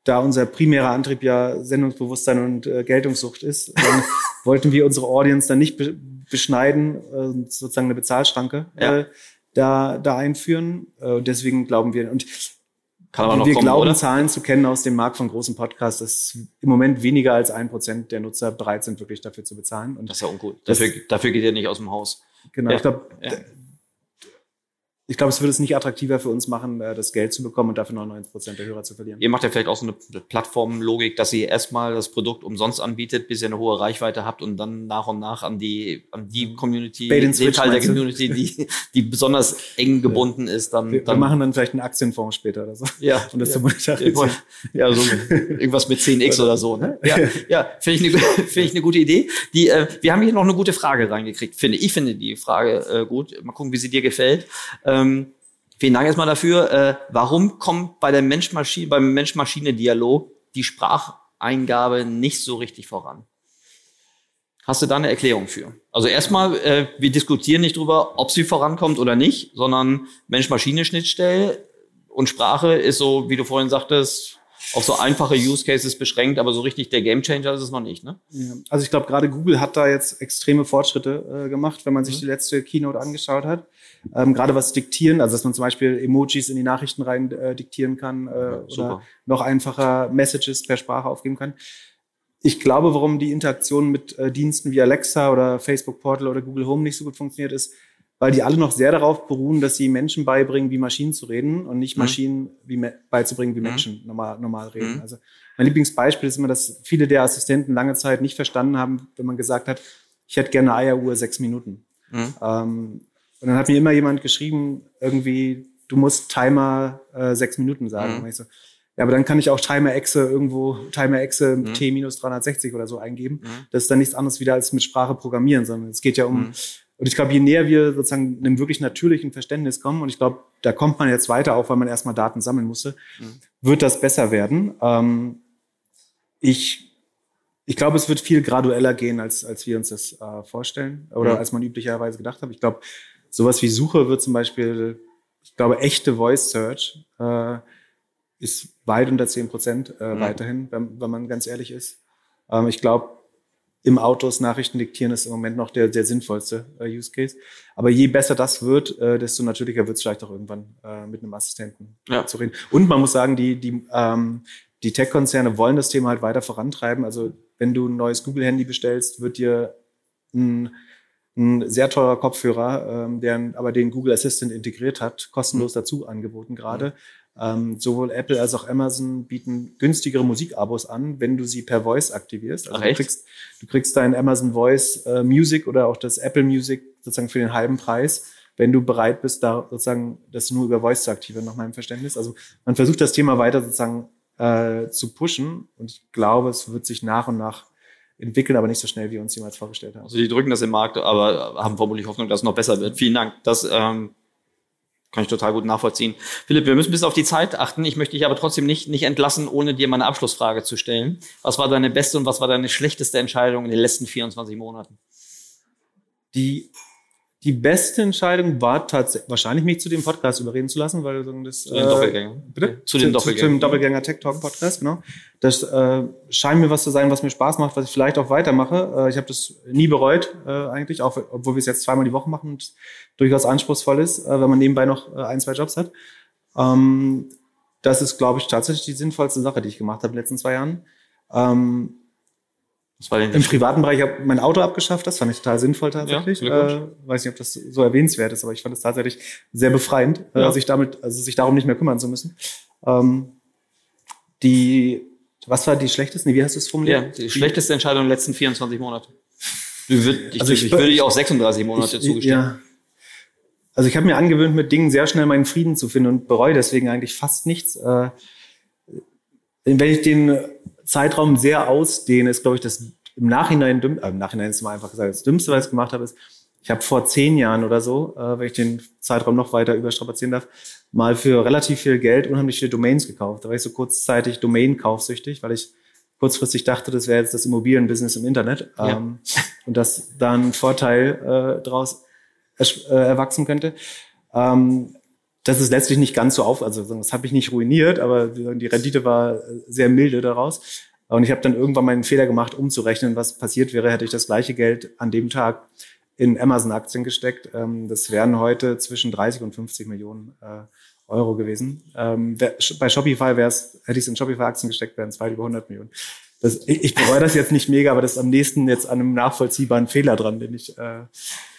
da unser primärer Antrieb ja Sendungsbewusstsein und äh, Geltungssucht ist, (laughs) wollten wir unsere Audience dann nicht be beschneiden, äh, sozusagen eine Bezahlschranke ja. äh, da, da einführen. Äh, deswegen glauben wir, und Kann aber noch wir kommen, glauben, oder? Zahlen zu kennen aus dem Markt von großen Podcasts, dass im Moment weniger als ein Prozent der Nutzer bereit sind, wirklich dafür zu bezahlen. Und das ist ja ungut. Dafür, dafür geht ihr nicht aus dem Haus. Genau, ja. ich glaube, ja ich glaube, es würde es nicht attraktiver für uns machen, äh, das Geld zu bekommen und dafür 99 Prozent der Hörer zu verlieren. Ihr macht ja vielleicht auch so eine Plattformlogik, dass ihr erstmal das Produkt umsonst anbietet, bis ihr eine hohe Reichweite habt und dann nach und nach an die, an die Community, den Teil der Community, die, die besonders eng gebunden ist, dann, wir, dann. Wir machen dann vielleicht einen Aktienfonds später oder so. Ja. Und (laughs) das ja. zu monetarisieren. Ja, so irgendwas mit 10x oder so, ne? Ja, ja finde ich, eine, finde ich eine gute Idee. Die, äh, wir haben hier noch eine gute Frage reingekriegt, finde ich. finde die Frage äh, gut. Mal gucken, wie sie dir gefällt. Ähm, vielen Dank erstmal dafür. Äh, warum kommt bei der Mensch-Maschine, beim Mensch-Maschine-Dialog die Spracheingabe nicht so richtig voran? Hast du da eine Erklärung für? Also erstmal, äh, wir diskutieren nicht drüber, ob sie vorankommt oder nicht, sondern Mensch-Maschine-Schnittstelle und Sprache ist so, wie du vorhin sagtest, auf so einfache Use Cases beschränkt, aber so richtig der Game Changer ist es noch nicht. Ne? Ja, also ich glaube, gerade Google hat da jetzt extreme Fortschritte äh, gemacht, wenn man sich mhm. die letzte Keynote angeschaut hat. Ähm, gerade was diktieren, also dass man zum Beispiel Emojis in die Nachrichten rein äh, diktieren kann äh, ja, oder noch einfacher Messages per Sprache aufgeben kann. Ich glaube, warum die Interaktion mit äh, Diensten wie Alexa oder Facebook Portal oder Google Home nicht so gut funktioniert, ist, weil die alle noch sehr darauf beruhen, dass sie Menschen beibringen, wie Maschinen zu reden und nicht mhm. Maschinen wie beizubringen, wie mhm. Menschen normal, normal reden. Mhm. Also mein Lieblingsbeispiel ist immer, dass viele der Assistenten lange Zeit nicht verstanden haben, wenn man gesagt hat, ich hätte gerne Eieruhr sechs Minuten. Mhm. Ähm, und dann hat mir immer jemand geschrieben, irgendwie, du musst Timer äh, sechs Minuten sagen. Mhm. So, ja, aber dann kann ich auch Timer-Exe irgendwo, Timer-Exe mhm. T-360 oder so eingeben. Mhm. Das ist dann nichts anderes wieder als mit Sprache programmieren, sondern es geht ja um, mhm. und ich glaube, je näher wir sozusagen einem wirklich natürlichen Verständnis kommen, und ich glaube, da kommt man jetzt weiter, auch weil man erstmal Daten sammeln musste, mhm. wird das besser werden. Ähm, ich, ich glaube, es wird viel gradueller gehen, als, als wir uns das äh, vorstellen oder mhm. als man üblicherweise gedacht hat. Ich glaube, Sowas wie Suche wird zum Beispiel, ich glaube, echte Voice Search äh, ist weit unter 10 Prozent äh, mhm. weiterhin, wenn, wenn man ganz ehrlich ist. Ähm, ich glaube, im Autos Nachrichten diktieren ist im Moment noch der, der sinnvollste äh, Use Case. Aber je besser das wird, äh, desto natürlicher wird es vielleicht auch irgendwann äh, mit einem Assistenten ja. zu reden. Und man muss sagen, die, die, ähm, die Tech-Konzerne wollen das Thema halt weiter vorantreiben. Also wenn du ein neues Google-Handy bestellst, wird dir ein ein sehr teurer Kopfhörer, ähm, der aber den Google Assistant integriert hat, kostenlos mhm. dazu angeboten gerade. Ähm, sowohl Apple als auch Amazon bieten günstigere Musikabos an, wenn du sie per Voice aktivierst. Also Ach, du kriegst, du kriegst dein Amazon Voice äh, Music oder auch das Apple Music sozusagen für den halben Preis, wenn du bereit bist, da sozusagen das nur über Voice zu aktivieren, nach meinem Verständnis. Also man versucht das Thema weiter sozusagen äh, zu pushen und ich glaube, es wird sich nach und nach entwickeln, aber nicht so schnell, wie wir uns jemals vorgestellt haben. Also die drücken das im Markt, aber haben vermutlich Hoffnung, dass es noch besser wird. Vielen Dank. Das ähm, kann ich total gut nachvollziehen. Philipp, wir müssen bis auf die Zeit achten. Ich möchte dich aber trotzdem nicht, nicht entlassen, ohne dir mal eine Abschlussfrage zu stellen. Was war deine beste und was war deine schlechteste Entscheidung in den letzten 24 Monaten? Die die beste Entscheidung war tatsächlich, wahrscheinlich mich zu dem Podcast überreden zu lassen, weil das. Zu den äh, Doppelgängern. Bitte? Zu, den Doppelgängern. Zu, dem Doppelgänger Tech Talk Podcast, genau. Das äh, scheint mir was zu sein, was mir Spaß macht, was ich vielleicht auch weitermache. Äh, ich habe das nie bereut, äh, eigentlich, auch obwohl wir es jetzt zweimal die Woche machen und durchaus anspruchsvoll ist, äh, wenn man nebenbei noch äh, ein, zwei Jobs hat. Ähm, das ist, glaube ich, tatsächlich die sinnvollste Sache, die ich gemacht habe in den letzten zwei Jahren. Ähm, im privaten Bereich habe ich mein Auto abgeschafft, das fand ich total sinnvoll tatsächlich. Ja, äh, weiß nicht, ob das so erwähnenswert ist, aber ich fand es tatsächlich sehr befreiend, äh, ja. äh, sich damit, also sich darum nicht mehr kümmern zu müssen. Ähm, die, was war die schlechteste? Nee, wie hast du es formuliert? Ja, die, die schlechteste Entscheidung in den letzten 24 Monate. Ich, würd, ich, also ich, ich würde dir auch 36 Monate ich, zugestehen. Ja. Also ich habe mir angewöhnt, mit Dingen sehr schnell meinen Frieden zu finden und bereue deswegen eigentlich fast nichts. Äh, wenn ich den Zeitraum sehr ausdehne, ist, glaube ich, das im Nachhinein, äh, im Nachhinein ist mal einfach gesagt, das Dümmste, was ich gemacht habe, ist, ich habe vor zehn Jahren oder so, äh, wenn ich den Zeitraum noch weiter überstrapazieren darf, mal für relativ viel Geld unheimlich viele Domains gekauft. Da war ich so kurzzeitig Domain-kaufsüchtig, weil ich kurzfristig dachte, das wäre jetzt das Immobilienbusiness im Internet ja. ähm, und dass da ein Vorteil äh, daraus äh, erwachsen könnte. Ähm, das ist letztlich nicht ganz so auf, also das habe ich nicht ruiniert, aber die Rendite war sehr milde daraus. Und ich habe dann irgendwann mal einen Fehler gemacht, umzurechnen, was passiert wäre, hätte ich das gleiche Geld an dem Tag in Amazon-Aktien gesteckt. Ähm, das wären heute zwischen 30 und 50 Millionen äh, Euro gewesen. Ähm, bei Shopify wäre es, hätte ich es in Shopify-Aktien gesteckt, wären es weit über 100 Millionen. Das, ich, ich bereue das jetzt nicht mega, aber das ist am nächsten jetzt an einem nachvollziehbaren Fehler dran, den ich. Äh,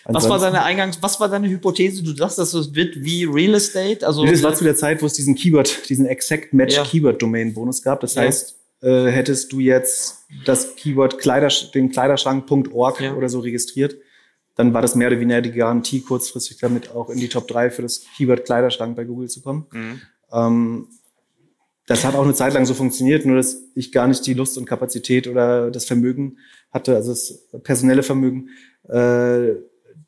was war deine Eingangs, was war deine Hypothese? Du dachtest, dass es wird wie Real Estate? Also das war zu der Zeit, wo es diesen Keyword, diesen Exact Match ja. Keyword Domain Bonus gab. Das ja. heißt, äh, hättest du jetzt das Keyword Kleidersch den Kleiderschrank.org ja. oder so registriert, dann war das mehr oder weniger die Garantie, kurzfristig damit auch in die Top 3 für das Keyword Kleiderschrank bei Google zu kommen. Mhm. Ähm, das hat auch eine Zeit lang so funktioniert, nur dass ich gar nicht die Lust und Kapazität oder das Vermögen hatte, also das personelle Vermögen, äh,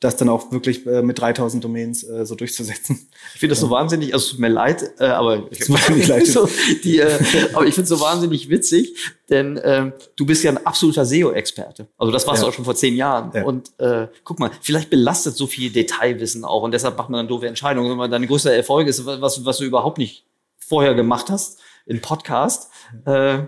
das dann auch wirklich äh, mit 3000 Domains äh, so durchzusetzen. Ich finde das so wahnsinnig, also tut mir leid, äh, aber (laughs) ich finde leid. (laughs) so, die, äh, aber ich finde es so wahnsinnig witzig, denn äh, du bist ja ein absoluter SEO-Experte. Also das warst ja. du auch schon vor zehn Jahren. Ja. Und äh, guck mal, vielleicht belastet so viel Detailwissen auch und deshalb macht man dann doofe Entscheidungen. Wenn deine größte Erfolg ist, was, was du überhaupt nicht vorher gemacht hast, in Podcast. Äh,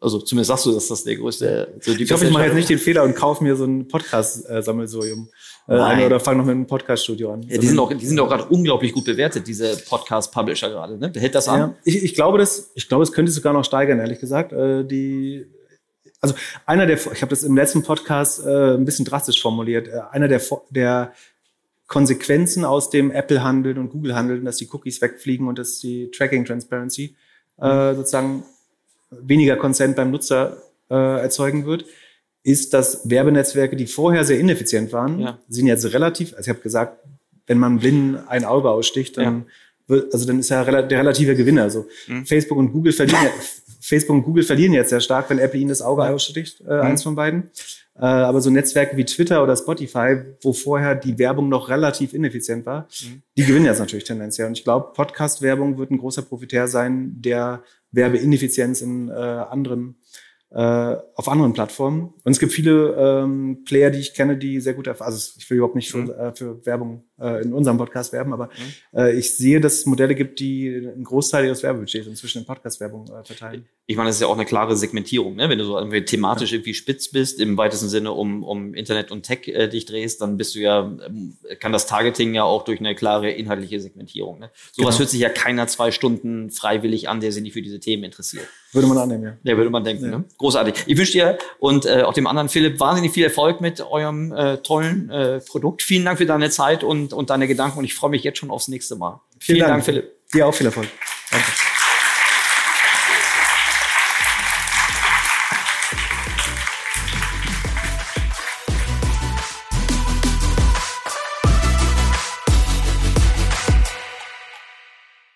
also zumindest sagst du, dass das der größte. So die ich glaube, ich mache jetzt nicht den Fehler und kaufe mir so ein Podcast-Sammelsurium äh, eine oder fange noch mit einem Podcast-Studio an. Ja, die sind auch, die sind auch gerade unglaublich gut bewertet, diese Podcast-Publisher gerade. Ne? Hält das an? Ja, ich, ich glaube, das, ich glaube, es könnte sogar noch steigern, ehrlich gesagt. Äh, die, also einer der, ich habe das im letzten Podcast äh, ein bisschen drastisch formuliert. Äh, einer der, der Konsequenzen aus dem Apple-Handeln und Google-Handeln, dass die Cookies wegfliegen und dass die Tracking-Transparency äh, sozusagen weniger Consent beim Nutzer äh, erzeugen wird, ist, dass Werbenetzwerke, die vorher sehr ineffizient waren, ja. sind jetzt relativ, also ich habe gesagt, wenn man blind ein Auge aussticht, dann ja. wird, also dann ist ja der relative Gewinner. Also mhm. Facebook und Google verlieren ja, (laughs) Facebook und Google verlieren jetzt sehr stark, wenn Apple ihnen das Auge aussticht, äh, mhm. eins von beiden. Äh, aber so Netzwerke wie Twitter oder Spotify, wo vorher die Werbung noch relativ ineffizient war, mhm. die gewinnen jetzt natürlich tendenziell. Und ich glaube, Podcast-Werbung wird ein großer Profitär sein, der Werbeineffizienz in äh, anderen äh, auf anderen Plattformen. Und es gibt viele ähm, Player, die ich kenne, die sehr gut, also ich will überhaupt nicht für, mhm. äh, für Werbung äh, in unserem Podcast werben, aber mhm. äh, ich sehe, dass es Modelle gibt, die einen Großteil ihres Werbebudgets inzwischen in Podcast-Werbung äh, verteilen. Ich meine, das ist ja auch eine klare Segmentierung, ne? Wenn du so irgendwie thematisch ja. irgendwie spitz bist, im weitesten Sinne um, um Internet und Tech äh, dich drehst, dann bist du ja, ähm, kann das Targeting ja auch durch eine klare inhaltliche Segmentierung. Ne? Sowas genau. hört sich ja keiner zwei Stunden freiwillig an, der sich nicht für diese Themen interessiert. Würde man annehmen, ja. Ja, würde man denken. Ja. Ne? Großartig. Ich wünsche dir und äh, auch dem anderen Philipp wahnsinnig viel Erfolg mit eurem äh, tollen äh, Produkt. Vielen Dank für deine Zeit und, und deine Gedanken und ich freue mich jetzt schon aufs nächste Mal. Vielen, Vielen Dank. Dank, Philipp. Dir auch viel Erfolg. Danke.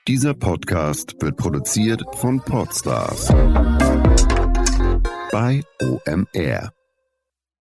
Dieser Podcast wird produziert von Podstars bei OMR.